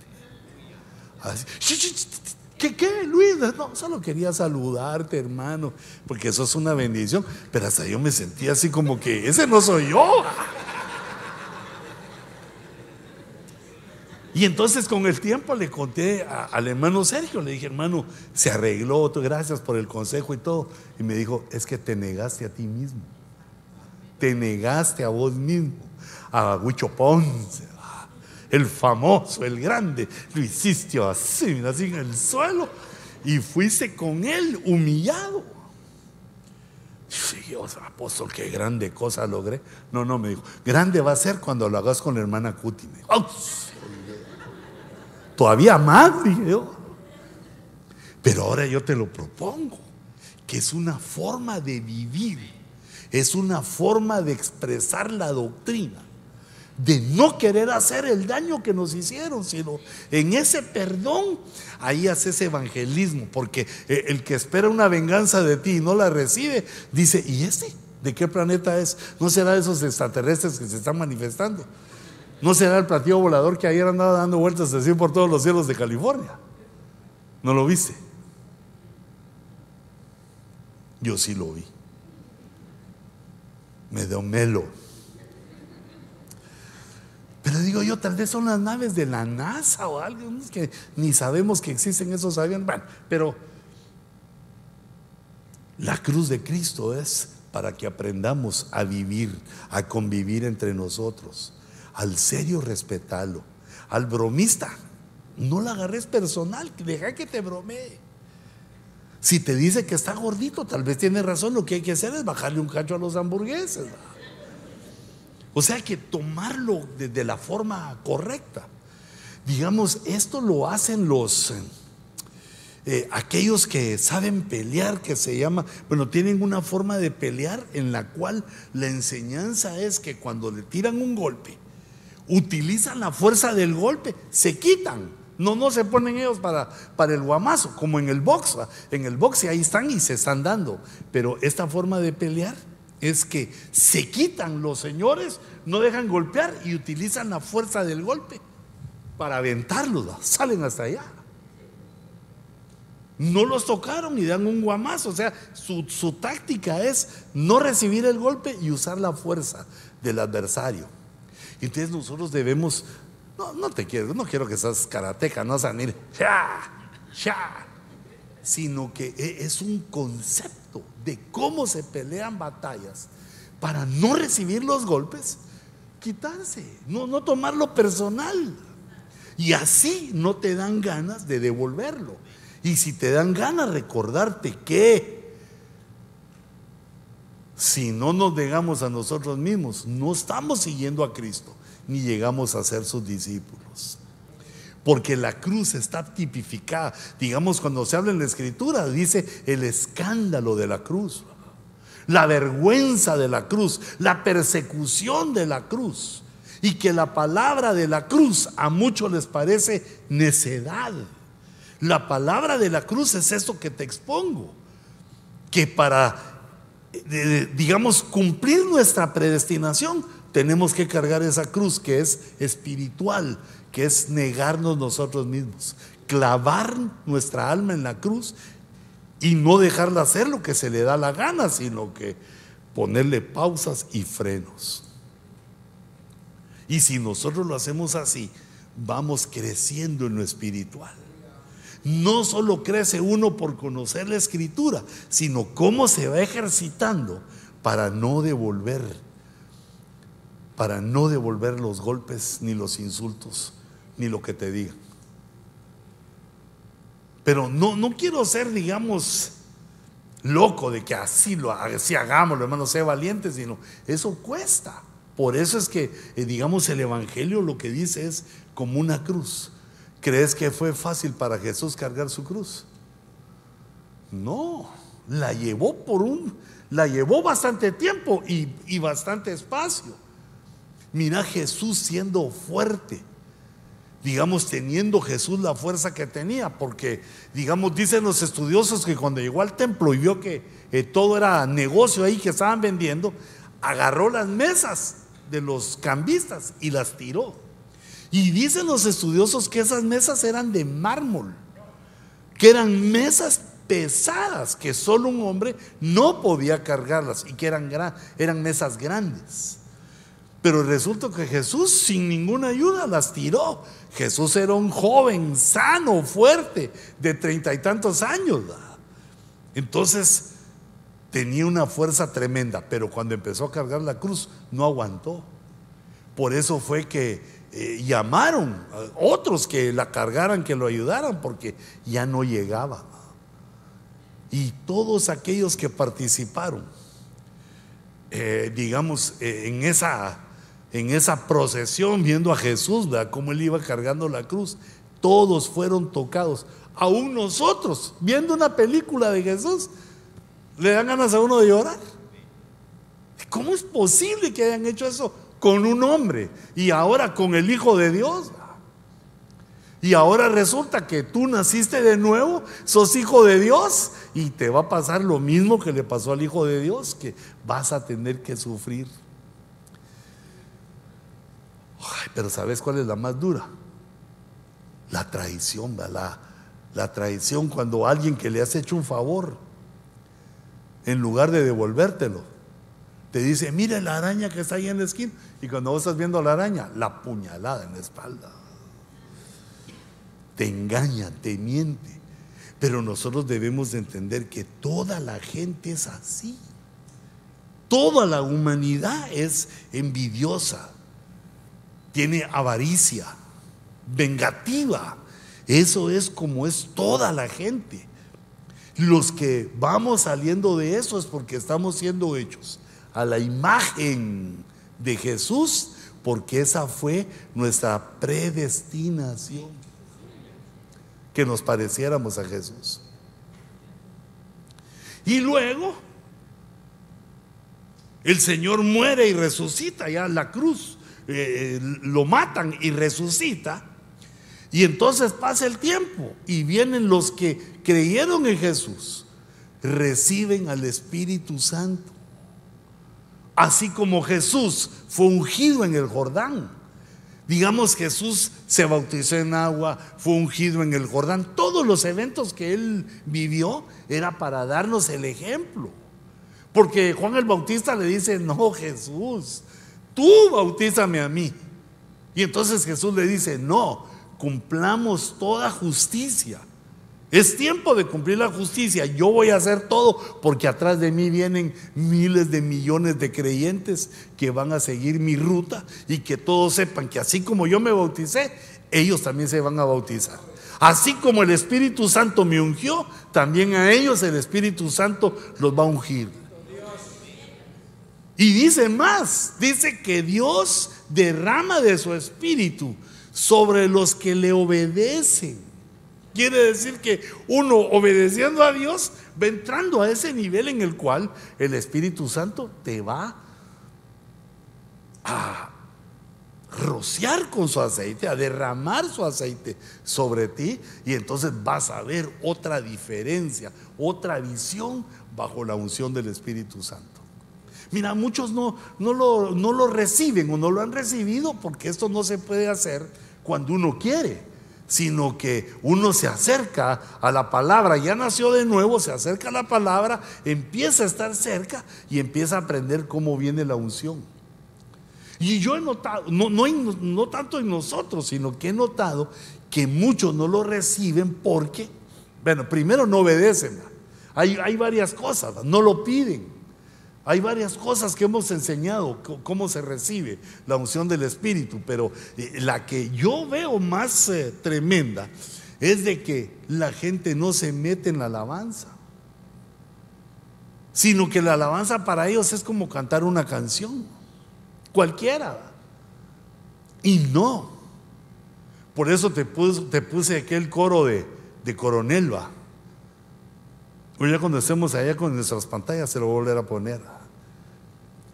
¿Qué, qué, Luis? No, solo quería saludarte, hermano, porque eso es una bendición. Pero hasta yo me sentía así como que ese no soy yo. Y entonces con el tiempo le conté al hermano Sergio, le dije, hermano, se arregló, gracias por el consejo y todo. Y me dijo, es que te negaste a ti mismo. Te negaste a vos mismo, a Huicho Ponce, el famoso, el grande. Lo hiciste así, así en el suelo. Y fuiste con él humillado. Sí, apóstol, qué grande cosa logré. No, no, me dijo, grande va a ser cuando lo hagas con la hermana Cuti. Todavía más, dije yo. Pero ahora yo te lo propongo, que es una forma de vivir, es una forma de expresar la doctrina, de no querer hacer el daño que nos hicieron, sino en ese perdón, ahí haces evangelismo, porque eh, el que espera una venganza de ti y no la recibe, dice, ¿y este? ¿De qué planeta es? ¿No será de esos extraterrestres que se están manifestando? ¿No será el platillo volador que ayer andaba dando vueltas así por todos los cielos de California? ¿No lo viste? Yo sí lo vi. Me dio melo. Pero digo yo, tal vez son las naves de la NASA o algo, que ni sabemos que existen esos aviones. Bueno, pero la cruz de Cristo es para que aprendamos a vivir, a convivir entre nosotros. Al serio respetalo. Al bromista, no la agarres personal, deja que te bromee. Si te dice que está gordito, tal vez tiene razón, lo que hay que hacer es bajarle un cacho a los hamburgueses. O sea que tomarlo de, la forma correcta. Digamos, esto lo hacen los... Eh, aquellos que saben pelear, que se llama, bueno, tienen una forma de pelear en la cual la enseñanza es que cuando le tiran un golpe, utilizan la fuerza del golpe, se quitan. No, no se ponen ellos para, para el guamazo, como en el box. En el box ahí están y se están dando. Pero esta forma de pelear es que se quitan los señores, no dejan golpear y utilizan la fuerza del golpe para aventarlos. Salen hasta allá. No los tocaron y dan un guamazo. O sea, su, táctica es no recibir el golpe y usar la fuerza del adversario. Entonces nosotros debemos, no, no te quiero, no quiero que seas karateca, no salir, ya, ya, sino que e, es un concepto de cómo se pelean batallas para no recibir los golpes, quitarse, no, no tomarlo personal. Y así no te dan ganas de devolverlo. Y si te dan ganas, recordarte que si no nos negamos a nosotros mismos, no estamos siguiendo a Cristo, ni llegamos a ser sus discípulos. Porque la cruz está tipificada. Digamos, cuando se habla en la escritura, dice el escándalo de la cruz, la vergüenza de la cruz, la persecución de la cruz. Y que la palabra de la cruz a muchos les parece necedad. La palabra de la cruz es esto que te expongo. Que para digamos, cumplir nuestra predestinación, tenemos que cargar esa cruz que es espiritual, que es negarnos nosotros mismos, clavar nuestra alma en la cruz y no dejarla hacer lo que se le da la gana, sino que ponerle pausas y frenos. Y si nosotros lo hacemos así, vamos creciendo en lo espiritual no solo crece uno por conocer la escritura, sino cómo se va ejercitando para no devolver, para no devolver los golpes, ni los insultos, ni lo que te digan. Pero no, no quiero ser, digamos, loco de que así lo así hagámoslo, hermano, sea valiente, sino eso cuesta. Por eso es que, eh, digamos, el Evangelio lo que dice es como una cruz. ¿Crees que fue fácil para Jesús cargar su cruz? No, la llevó por un, la llevó bastante tiempo y, y bastante espacio. Mira Jesús siendo fuerte, digamos, teniendo Jesús la fuerza que tenía, porque, digamos, dicen los estudiosos que cuando llegó al templo y vio que eh, todo era negocio ahí que estaban vendiendo, agarró las mesas de los cambistas y las tiró. Y dicen los estudiosos que esas mesas eran de mármol, que eran mesas pesadas que solo un hombre no podía cargarlas y que eran, eran mesas grandes. Pero resulta que Jesús sin ninguna ayuda las tiró. Jesús era un joven sano, fuerte, de treinta y tantos años. Entonces tenía una fuerza tremenda, pero cuando empezó a cargar la cruz no aguantó. Por eso fue que eh, llamaron a otros que la cargaran, que lo ayudaran, porque ya no llegaba. Y todos aquellos que participaron, eh, digamos, eh, en, esa, en esa procesión, viendo a Jesús, ¿verdad? Cómo él iba cargando la cruz, todos fueron tocados. Aún nosotros, viendo una película de Jesús, le dan ganas a uno de llorar. ¿Cómo es posible que hayan hecho eso con un hombre y ahora con el Hijo de Dios? Y ahora resulta que tú naciste de nuevo, sos hijo de Dios y te va a pasar lo mismo que le pasó al Hijo de Dios, que vas a tener que sufrir. Pero ¿sabes cuál es la más dura? La traición, la, la traición cuando alguien que le has hecho un favor, en lugar de devolvértelo, te dice, mire la araña que está ahí en la esquina. Y cuando vos estás viendo la araña, la puñalada en la espalda te engaña, te miente. Pero nosotros debemos de entender que toda la gente es así. Toda la humanidad es envidiosa, tiene avaricia, vengativa. Eso es como es toda la gente. Los que vamos saliendo de eso es porque estamos siendo hechos a la imagen de Jesús, porque esa fue nuestra predestinación que nos pareciéramos a Jesús. Y luego el Señor muere y resucita ya la cruz. Eh, lo matan y resucita. Y entonces pasa el tiempo y vienen los que creyeron en Jesús, reciben al Espíritu Santo. Así como Jesús fue ungido en el Jordán Digamos Jesús se bautizó en agua, fue ungido en el Jordán. Todos los eventos que él vivió era para darnos el ejemplo. Porque Juan el Bautista le dice, no Jesús, tú bautízame a mí. Y entonces Jesús le dice, no, cumplamos toda justicia. Es tiempo de cumplir la justicia. Yo voy a hacer todo porque atrás de mí vienen miles de millones de creyentes que van a seguir mi ruta y que todos sepan que así como yo me bauticé, ellos también se van a bautizar. Así como el Espíritu Santo me ungió, también a ellos el Espíritu Santo los va a ungir. Y dice más, dice que Dios derrama de su Espíritu sobre los que le obedecen. Quiere decir que uno obedeciendo a Dios va entrando a ese nivel en el cual el Espíritu Santo te va a rociar con su aceite, a derramar su aceite sobre ti y entonces vas a ver otra diferencia, otra visión bajo la unción del Espíritu Santo. Mira, muchos no, no, lo, no lo reciben o no lo han recibido porque esto no se puede hacer cuando uno quiere sino que uno se acerca a la palabra, ya nació de nuevo, se acerca a la palabra, empieza a estar cerca y empieza a aprender cómo viene la unción. Y yo he notado, no, no, tanto en nosotros, sino que he notado que muchos no lo reciben porque, bueno, primero no obedecen, hay, hay varias cosas, no lo piden. Hay varias cosas que hemos enseñado, cómo se recibe la unción del Espíritu, pero eh, la que yo veo más eh, tremenda es de que la gente no se mete en la alabanza, sino que la alabanza para ellos es como cantar una canción, cualquiera. Y no. Por eso te puse, aquel coro de, de Coronel. Hoy ya cuando estemos allá con nuestras pantallas se lo voy a volver a poner.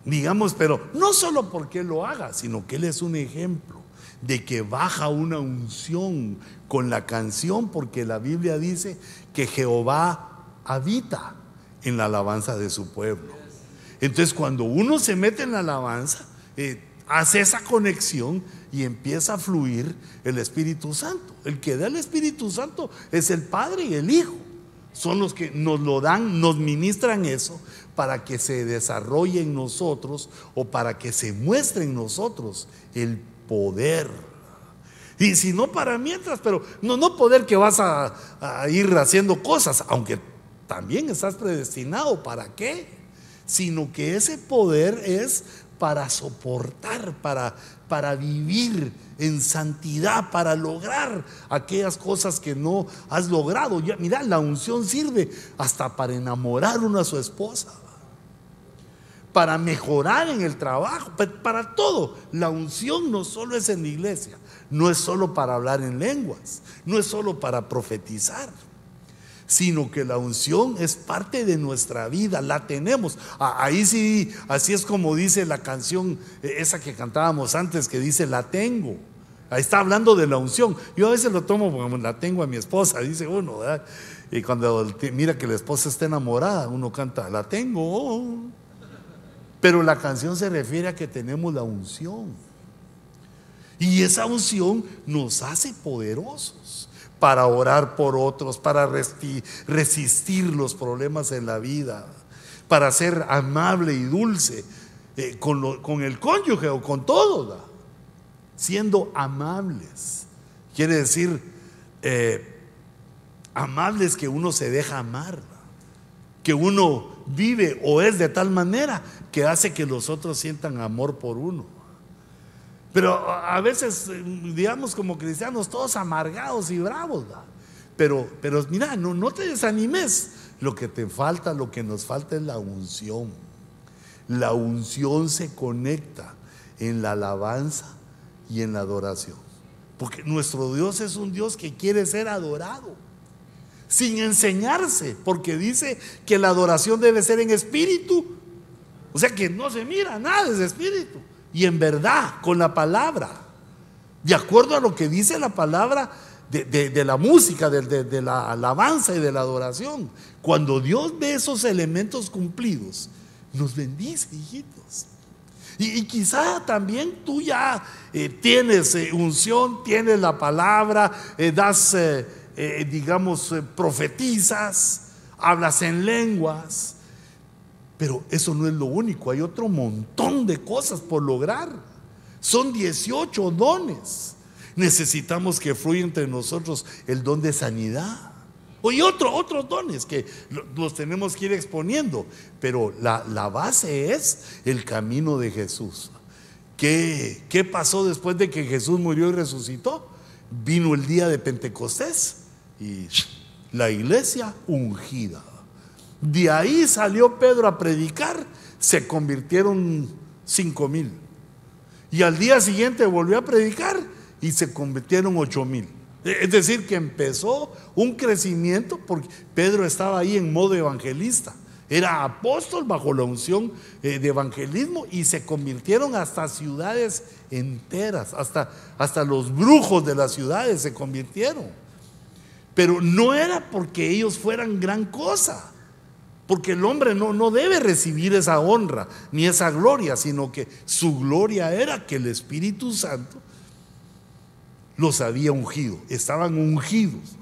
Digamos, pero no solo porque lo haga, sino que Él es un ejemplo de que baja una unción con la canción, porque la Biblia dice que Jehová habita en la alabanza de su pueblo. Entonces, cuando uno se mete en la alabanza, eh, hace esa conexión y empieza a fluir el Espíritu Santo. El que da el Espíritu Santo es el Padre y el Hijo. Son los que nos lo dan, nos ministran eso para que se desarrolle en nosotros o para que se muestre en nosotros el poder. Y si no para mientras, pero no, no poder que vas a, ir haciendo cosas, aunque también estás predestinado, ¿para qué? Sino que ese poder es para soportar, para, para vivir en santidad, para lograr aquellas cosas que no has logrado. Ya, mira, la unción sirve hasta para enamorar uno a su esposa, para mejorar en el trabajo, para todo. La unción no solo es en la iglesia, no es solo para hablar en lenguas, no es solo para profetizar sino que la unción es parte de nuestra vida, la tenemos. Ahí sí, así es como dice la canción, e, esa que cantábamos antes, que dice, la tengo. Ahí está hablando de la unción. Yo a veces lo tomo como la tengo a mi esposa, (laughs) dice uno. Y cuando mira que la esposa está enamorada, uno canta, la tengo. Pero la canción se refiere a que tenemos la unción. Y esa unción nos hace poderosos para orar por otros, para resistir los problemas en la vida, para ser amable y dulce eh, con, el cónyuge o con todos, siendo amables. Quiere decir, eh, amables que uno se deja amar, que uno vive o es de tal manera que hace que los otros sientan amor por uno. Pero a veces, digamos, como cristianos, todos amargados y bravos. Pero, pero mira, no, no te desanimes. Lo que te falta, lo que nos falta es la unción. La unción se conecta en la alabanza y en la adoración. Porque nuestro Dios es un Dios que quiere ser adorado. Sin enseñarse, porque dice que la adoración debe ser en espíritu. O sea que no se mira nada, es espíritu y en verdad, con la palabra, de acuerdo a lo que dice la palabra de, la música, de, la alabanza y de la adoración. Cuando Dios ve esos elementos cumplidos, nos bendice, hijitos. Y, quizá también tú ya eh, tienes eh, unción, tienes la palabra, eh, das, digamos, profetizas, hablas en lenguas. Pero eso no es lo único, hay otro montón de cosas por lograr. Son 18 dones. Necesitamos que fluya entre nosotros el don de sanidad. Y otro, otros dones que los tenemos que ir exponiendo. Pero la, base es el camino de Jesús. ¿Qué, ¿Qué pasó después de que Jesús murió y resucitó? Vino el día de Pentecostés y la iglesia ungida. De ahí salió Pedro a predicar, se convirtieron cinco mil. Y al día siguiente volvió a predicar y se convirtieron ocho mil. Es decir, que empezó un crecimiento porque Pedro estaba ahí en modo evangelista. Era apóstol bajo la unción eh, de evangelismo y se convirtieron hasta ciudades enteras, hasta, hasta los brujos de las ciudades se convirtieron. Pero no era porque ellos fueran gran cosa. Porque el hombre no, no debe recibir esa honra ni esa gloria, sino que su gloria era que el Espíritu Santo los había ungido, estaban ungidos.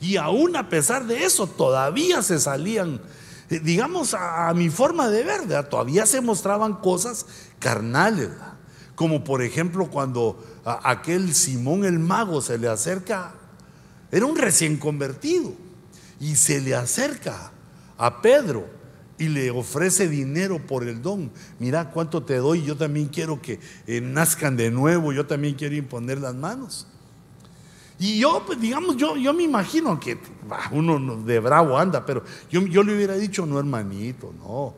Y aún a pesar de eso, todavía se salían, eh, digamos, a, mi forma de ver, todavía se mostraban cosas carnales. Como por ejemplo cuando aquel Simón el mago se le acerca, era un recién convertido y se le acerca a Pedro y le ofrece dinero por el don. Mira cuánto te doy, yo también quiero que eh, nazcan de nuevo, yo también quiero imponer las manos. Y yo, pues digamos, yo, yo me imagino que uno de bravo anda, pero yo, yo le hubiera dicho, no hermanito, no.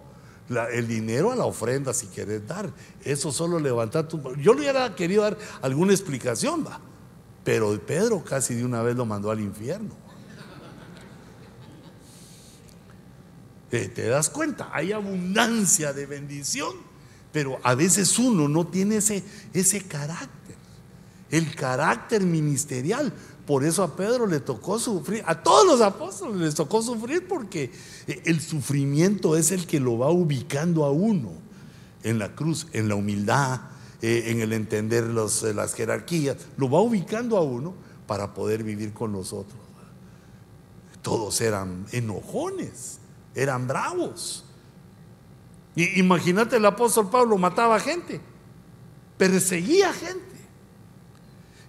el dinero a la ofrenda si quieres dar, eso solo levanta tu... Yo le hubiera querido dar alguna explicación, va. Pero Pedro casi de una vez lo mandó al infierno. ¿Te, das cuenta? Hay abundancia de bendición, pero a veces uno no tiene ese, ese carácter, el carácter ministerial. Por eso a Pedro le tocó sufrir, a todos los apóstoles les tocó sufrir porque el sufrimiento es el que lo va ubicando a uno en la cruz, en la humildad, eh, en el entender los, eh, las jerarquías, lo va ubicando a uno para poder vivir con nosotros. Todos eran enojones, eran bravos. Y, imagínate, el apóstol Pablo mataba gente, perseguía gente.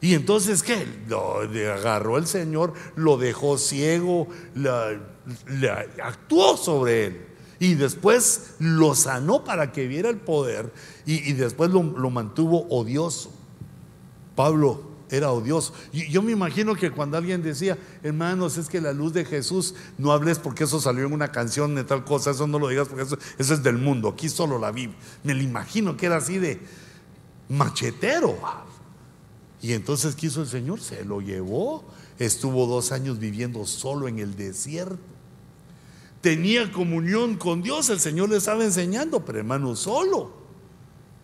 Y entonces, ¿qué? Lo agarró el Señor, lo dejó ciego, le actuó sobre él. Y después lo sanó para que viera el poder y, después lo, mantuvo odioso. Pablo era odioso. Y yo me imagino que cuando alguien decía, hermanos, es que la luz de Jesús, no hables porque eso salió en una canción de tal cosa, eso no lo digas porque eso, eso es del mundo, aquí solo la vi. Me lo imagino que era así de machetero. Y entonces quiso el Señor, se lo llevó, estuvo dos años viviendo solo en el desierto tenía comunión con Dios, el Señor le estaba enseñando, pero hermano, solo.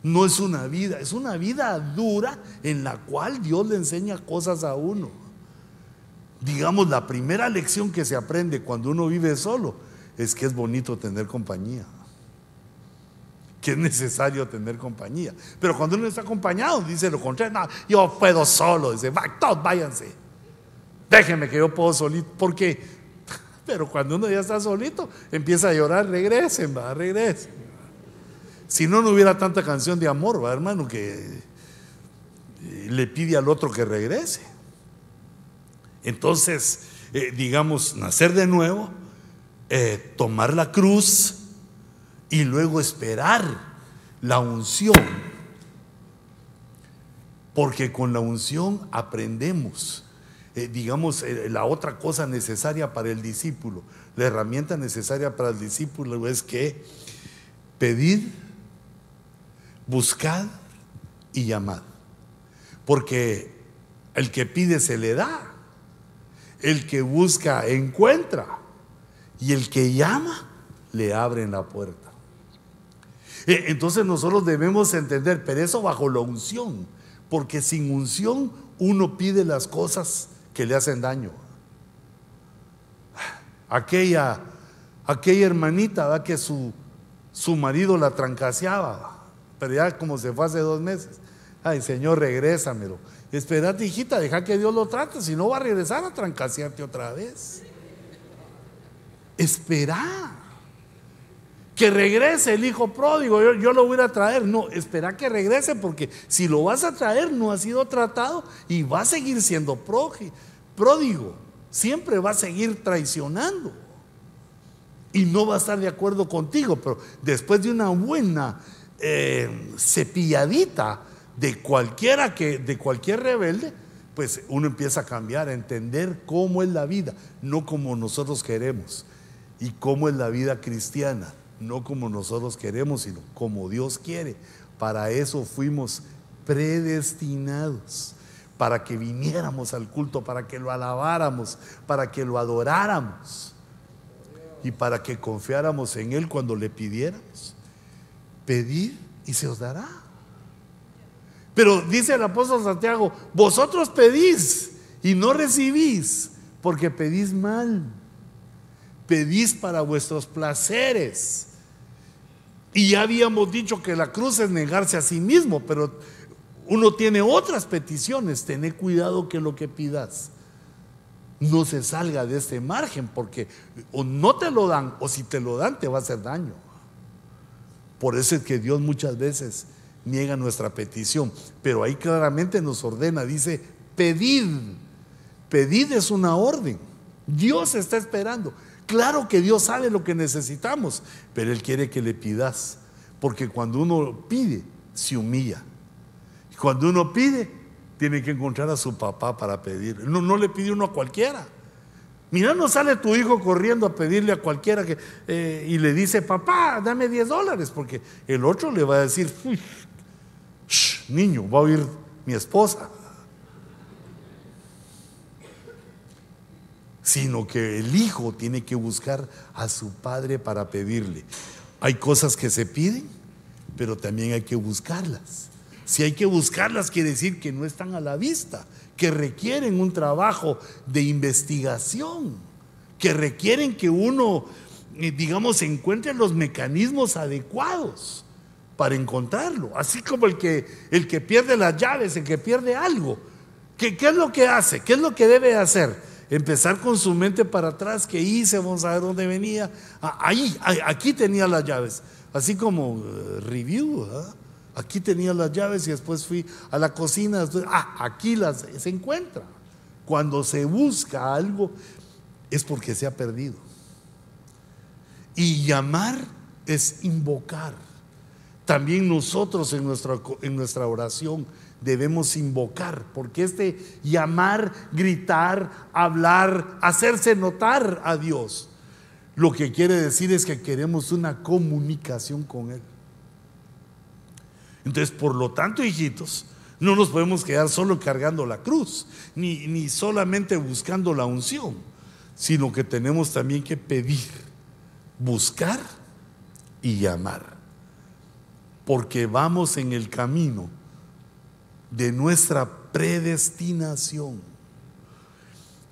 No es una vida, es una vida dura en la cual Dios le enseña cosas a uno. Digamos, la primera lección que se aprende cuando uno vive solo es que es bonito tener compañía. Que es necesario tener compañía. Pero cuando uno está acompañado, dice lo contrario, yo puedo solo, dice, todos váyanse. Déjenme que yo puedo solito. Porque (laughs) pero cuando uno ya está solito, empieza a llorar, regresen, va, regresen. Si no, no hubiera tanta canción de amor, va, hermano, que eh, le pide al otro que regrese. Entonces, eh, digamos, nacer de nuevo, eh, tomar la cruz y luego esperar la unción. Porque con la unción aprendemos digamos, la otra cosa necesaria para el discípulo, la herramienta necesaria para el discípulo es que pedir, buscar y llamar. Porque el que pide se le da, el que busca encuentra y el que llama le abren la puerta. Eh, entonces nosotros debemos entender, pero eso bajo la unción, porque sin unción uno pide las cosas que le hacen daño. Aquella, aquella hermanita que su, su marido la trancaseaba, pero ya como se fue hace dos meses. Ay, Señor, regrésamelo. Esperate, hijita, deja que Dios lo trate, si no va a regresar a trancasearte otra vez. Espera. Que regrese el hijo pródigo, yo, yo, lo voy a traer. No, espera que regrese, porque si lo vas a traer, no ha sido tratado y va a seguir siendo pródigo pródigo siempre va a seguir traicionando y no va a estar de acuerdo contigo, pero después de una buena eh, cepilladita de cualquiera que, de cualquier rebelde, pues uno empieza a cambiar, a entender cómo es la vida, no como nosotros queremos, y cómo es la vida cristiana, no como nosotros queremos, sino como Dios quiere. Para eso fuimos predestinados para que viniéramos al culto, para que lo alabáramos, para que lo adoráramos y para que confiáramos en Él cuando le pidiéramos. Pedir y se os dará. Pero dice el apóstol Santiago, vosotros pedís y no recibís porque pedís mal. Pedís para vuestros placeres. Y ya habíamos dicho que la cruz es negarse a sí mismo, pero uno tiene otras peticiones, tené cuidado que lo que pidas no se salga de este margen, porque o no te lo dan, o si te lo dan, te va a hacer daño. Por eso es que Dios muchas veces niega nuestra petición, pero ahí claramente nos ordena, dice, pedid. Pedid es una orden. Dios está esperando. Claro que Dios sabe lo que necesitamos, pero Él quiere que le pidas, porque cuando uno pide, se humilla. Cuando uno pide, tiene que encontrar a su papá para pedir. No, no le pide uno a cualquiera. Mira, no sale tu hijo corriendo a pedirle a cualquiera que, eh, y le dice, papá, dame 10 dólares, porque el otro le va a decir, niño, va a oír mi esposa. Sino que el hijo tiene que buscar a su padre para pedirle. Hay cosas que se piden, pero también hay que buscarlas. Si hay que buscarlas, quiere decir que no están a la vista, que requieren un trabajo de investigación, que requieren que uno, eh, digamos, encuentre los mecanismos adecuados para encontrarlo. Así como el que, el que pierde las llaves, el que pierde algo. ¿Qué, ¿Qué es lo que hace? ¿Qué es lo que debe hacer? Empezar con su mente para atrás, ¿qué hice? Vamos a ver dónde venía. Ah, ahí, aquí tenía las llaves. Así como eh, review. Aquí tenía las llaves y después fui a la cocina. ah, aquí las se encuentra. Cuando se busca algo es porque se ha perdido. Y llamar es invocar. También nosotros en nuestra, en nuestra oración debemos invocar, porque este llamar, gritar, hablar, hacerse notar a Dios, lo que quiere decir es que queremos una comunicación con Él. Entonces, por lo tanto, hijitos, no nos podemos quedar solo cargando la cruz, ni, ni solamente buscando la unción, sino que tenemos también que pedir, buscar y llamar. Porque vamos en el camino de nuestra predestinación.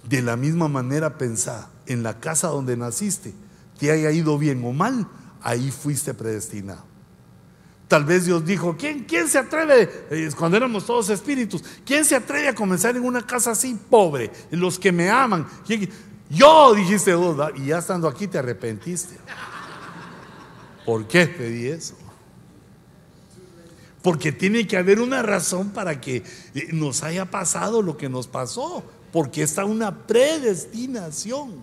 De la misma manera pensá, en la casa donde naciste, te haya ido bien o mal, ahí fuiste predestinado. Tal vez Dios dijo, ¿quién, quién se atreve, cuando éramos todos espíritus, quién se atreve a comenzar en una casa así pobre? Los que me aman. Yo dijiste, oh, y ya estando aquí te arrepentiste. ¿Por qué pedí eso? Porque tiene que haber una razón para que eh, nos haya pasado lo que nos pasó. Porque está una predestinación.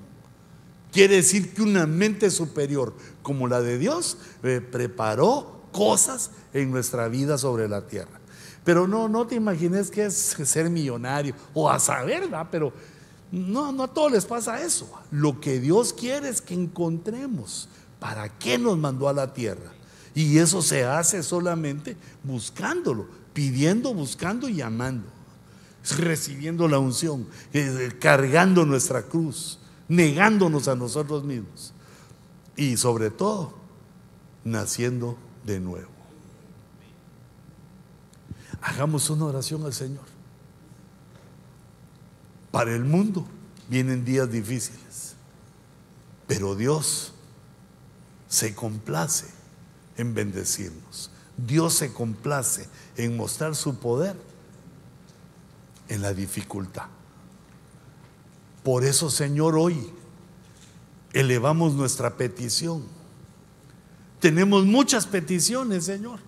Quiere decir que una mente superior como la de Dios eh, preparó cosas en nuestra vida sobre la tierra. Pero no, no te imagines que es ser millonario o a saber, ¿verdad? Pero no, no a todos les pasa eso. Lo que Dios quiere es que encontremos para qué nos mandó a la tierra. Y eso se hace solamente buscándolo, pidiendo, buscando y amando. Recibiendo la unción, eh, cargando nuestra cruz, negándonos a nosotros mismos. Y sobre todo, naciendo de nuevo. Hagamos una oración al Señor. Para el mundo vienen días difíciles, pero Dios se complace en bendecirnos. Dios se complace en mostrar su poder en la dificultad. Por eso, Señor, hoy elevamos nuestra petición tenemos muchas peticiones, Señor,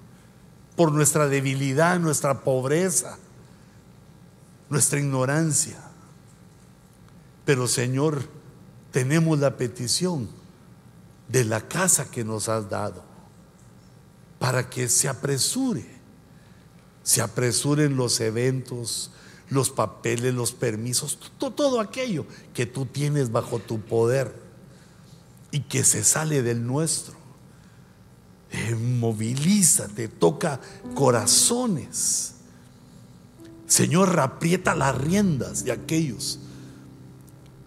por nuestra debilidad, nuestra pobreza, nuestra ignorancia. Pero, Señor, tenemos la petición de la casa que nos has dado para que se apresure, se apresuren los eventos, los papeles, los permisos, todo, aquello que tú tienes bajo tu poder y que se sale del nuestro movilízate, toca corazones. Señor, aprieta las riendas de aquellos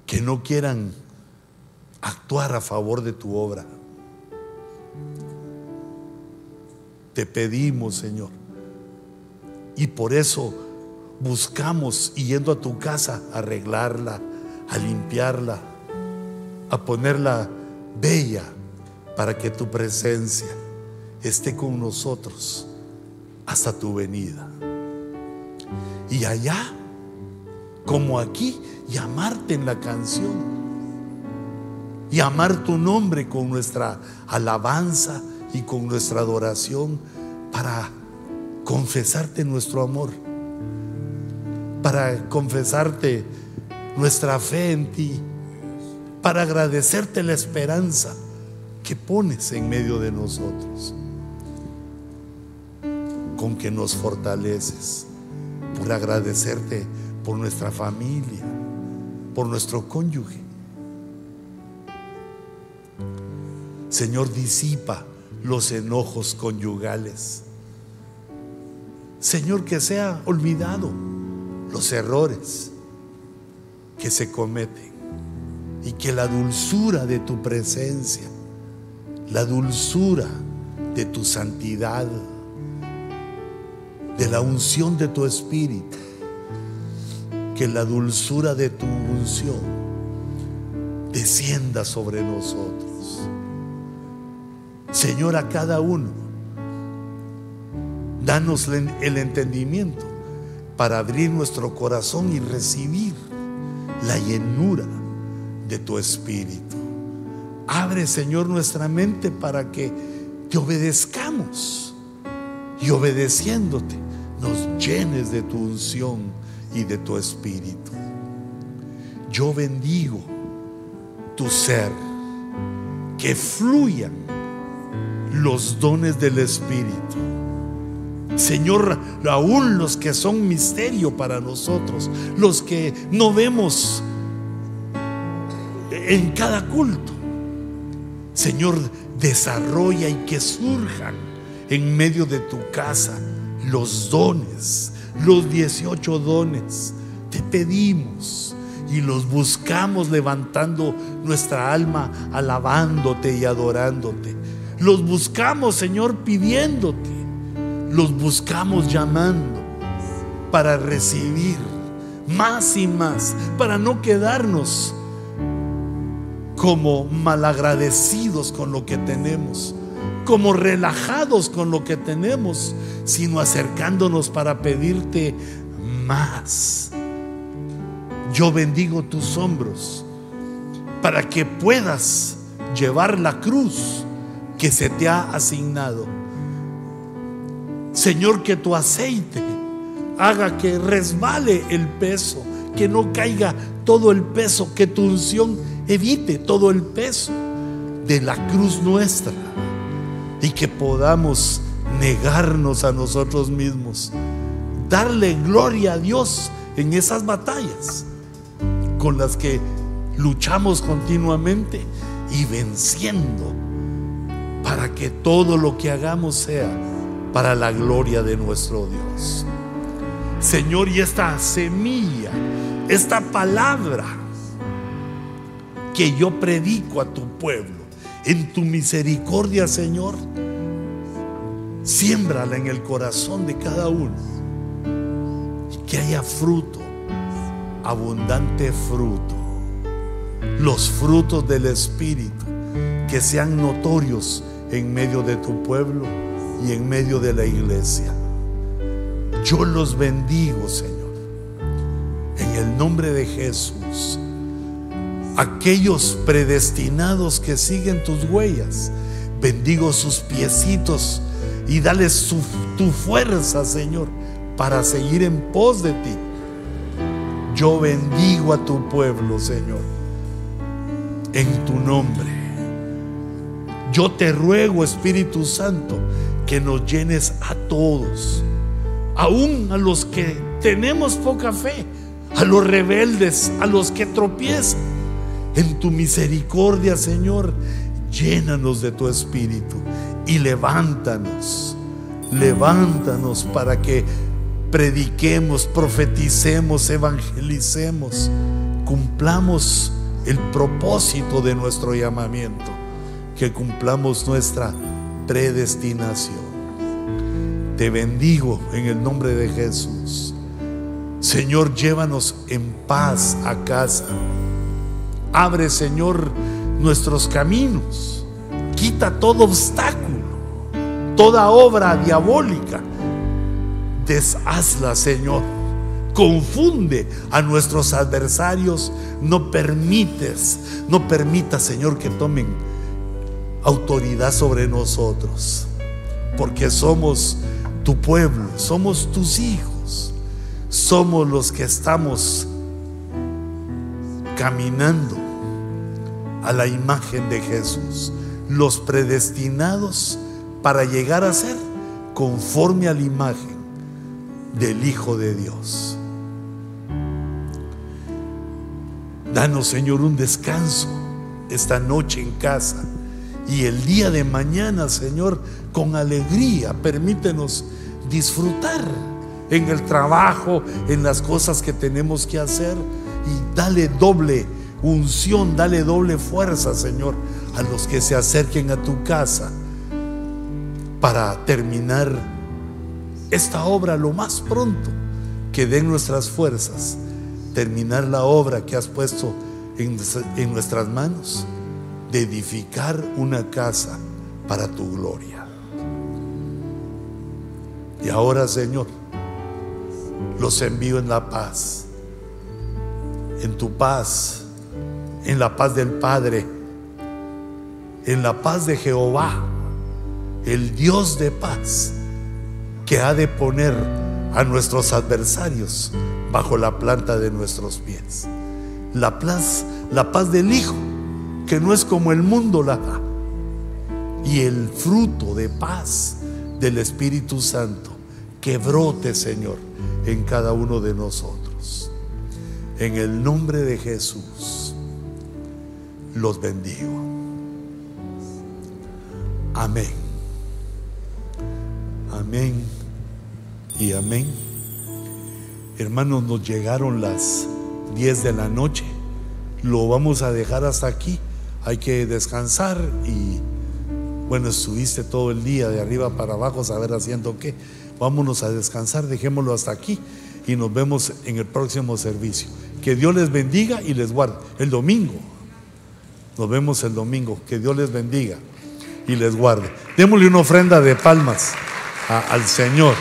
que no quieran actuar a favor de tu obra. Te pedimos, Señor. Y por eso buscamos yendo a tu casa arreglarla, a limpiarla, a ponerla bella para que tu presencia esté con nosotros hasta tu venida. Y allá, como aquí, llamarte en la canción. Llamar tu nombre con nuestra alabanza y con nuestra adoración para confesarte nuestro amor, para confesarte nuestra fe en ti, para agradecerte la esperanza que pones en medio de nosotros con que nos fortaleces, por agradecerte por nuestra familia, por nuestro cónyuge. Señor, disipa los enojos conyugales. Señor, que sea olvidado los errores que se cometen y que la dulzura de tu presencia, la dulzura de tu santidad, de la unción de tu espíritu, que la dulzura de tu unción descienda sobre nosotros. Señor, a cada uno Danos el entendimiento para abrir nuestro corazón y recibir la llenura de tu espíritu. Abre, Señor, nuestra mente para que te obedezcamos y obedeciéndote nos llenes de tu unción y de tu espíritu. Yo bendigo tu ser, que fluyan los dones del espíritu. Señor, aún los que son misterio para nosotros, los que no vemos en cada culto. Señor, desarrolla y que surjan en medio de tu casa los dones, los 18 dones. Te pedimos y los buscamos levantando nuestra alma, alabándote y adorándote. Los buscamos, Señor, pidiéndote. Los buscamos llamando para recibir más y más, para no quedarnos como malagradecidos con lo que tenemos, como relajados con lo que tenemos, sino acercándonos para pedirte más. Yo bendigo tus hombros para que puedas llevar la cruz que se te ha asignado. Señor, que tu aceite haga que resbale el peso, que no caiga todo el peso, que tu unción evite todo el peso de la cruz nuestra y que podamos negarnos a nosotros mismos, darle gloria a Dios en esas batallas con las que luchamos continuamente y venciendo para que todo lo que hagamos sea para la gloria de nuestro Dios. Señor, y esta semilla, esta palabra que yo predico a tu pueblo, en tu misericordia, Señor, siémbrala en el corazón de cada uno y que haya fruto, abundante fruto, los frutos del Espíritu que sean notorios en medio de tu pueblo y en medio de la iglesia. Yo los bendigo, Señor, en el nombre de Jesús. Aquellos predestinados que siguen tus huellas, bendigo sus piecitos y dale tu fuerza, Señor, para seguir en pos de ti. Yo bendigo a tu pueblo, Señor, en tu nombre. Yo te ruego, Espíritu Santo, que nos llenes a todos, aún a los que tenemos poca fe, a los rebeldes, a los que tropiezan. En tu misericordia, Señor, llénanos de tu Espíritu y levántanos, levántanos para que prediquemos, profeticemos, evangelicemos, cumplamos el propósito de nuestro llamamiento, que cumplamos nuestra predestinación. Te bendigo en el nombre de Jesús. Señor, llévanos en paz a casa. Abre, Señor, nuestros caminos. Quita todo obstáculo, toda obra diabólica. Deshazla, Señor. Confunde a nuestros adversarios. No permites, no permitas, Señor, que tomen autoridad sobre nosotros. Porque somos tu pueblo, somos tus hijos. Somos los que estamos caminando a la imagen de Jesús, los predestinados para llegar a ser conforme a la imagen del Hijo de Dios. Danos, Señor, un descanso esta noche en casa y el día de mañana, Señor, con alegría, permítenos disfrutar en el trabajo, en las cosas que tenemos que hacer y dale doble unción, dale doble fuerza, Señor, a los que se acerquen a tu casa para terminar esta obra lo más pronto que den nuestras fuerzas, terminar la obra que has puesto en, en nuestras manos de edificar una casa para tu gloria. Y ahora, Señor, los envío en la paz, en tu paz, en la paz del Padre, en la paz de Jehová, el Dios de paz, que ha de poner a nuestros adversarios bajo la planta de nuestros pies. La paz, la paz del Hijo, que no es como el mundo la da. Y el fruto de paz del Espíritu Santo, que brote, Señor, en cada uno de nosotros. En el nombre de Jesús, los bendigo. Amén. Amén y amén. Hermanos, nos llegaron las 10 de la noche. Lo vamos a dejar hasta aquí. Hay que descansar y bueno, estuviste todo el día de arriba para abajo, saber haciendo qué. Vámonos a descansar, dejémoslo hasta aquí y nos vemos en el próximo servicio. Que Dios les bendiga y les guarde. El domingo. Nos vemos el domingo. Que Dios les bendiga y les guarde. Démosle una ofrenda de palmas al Señor.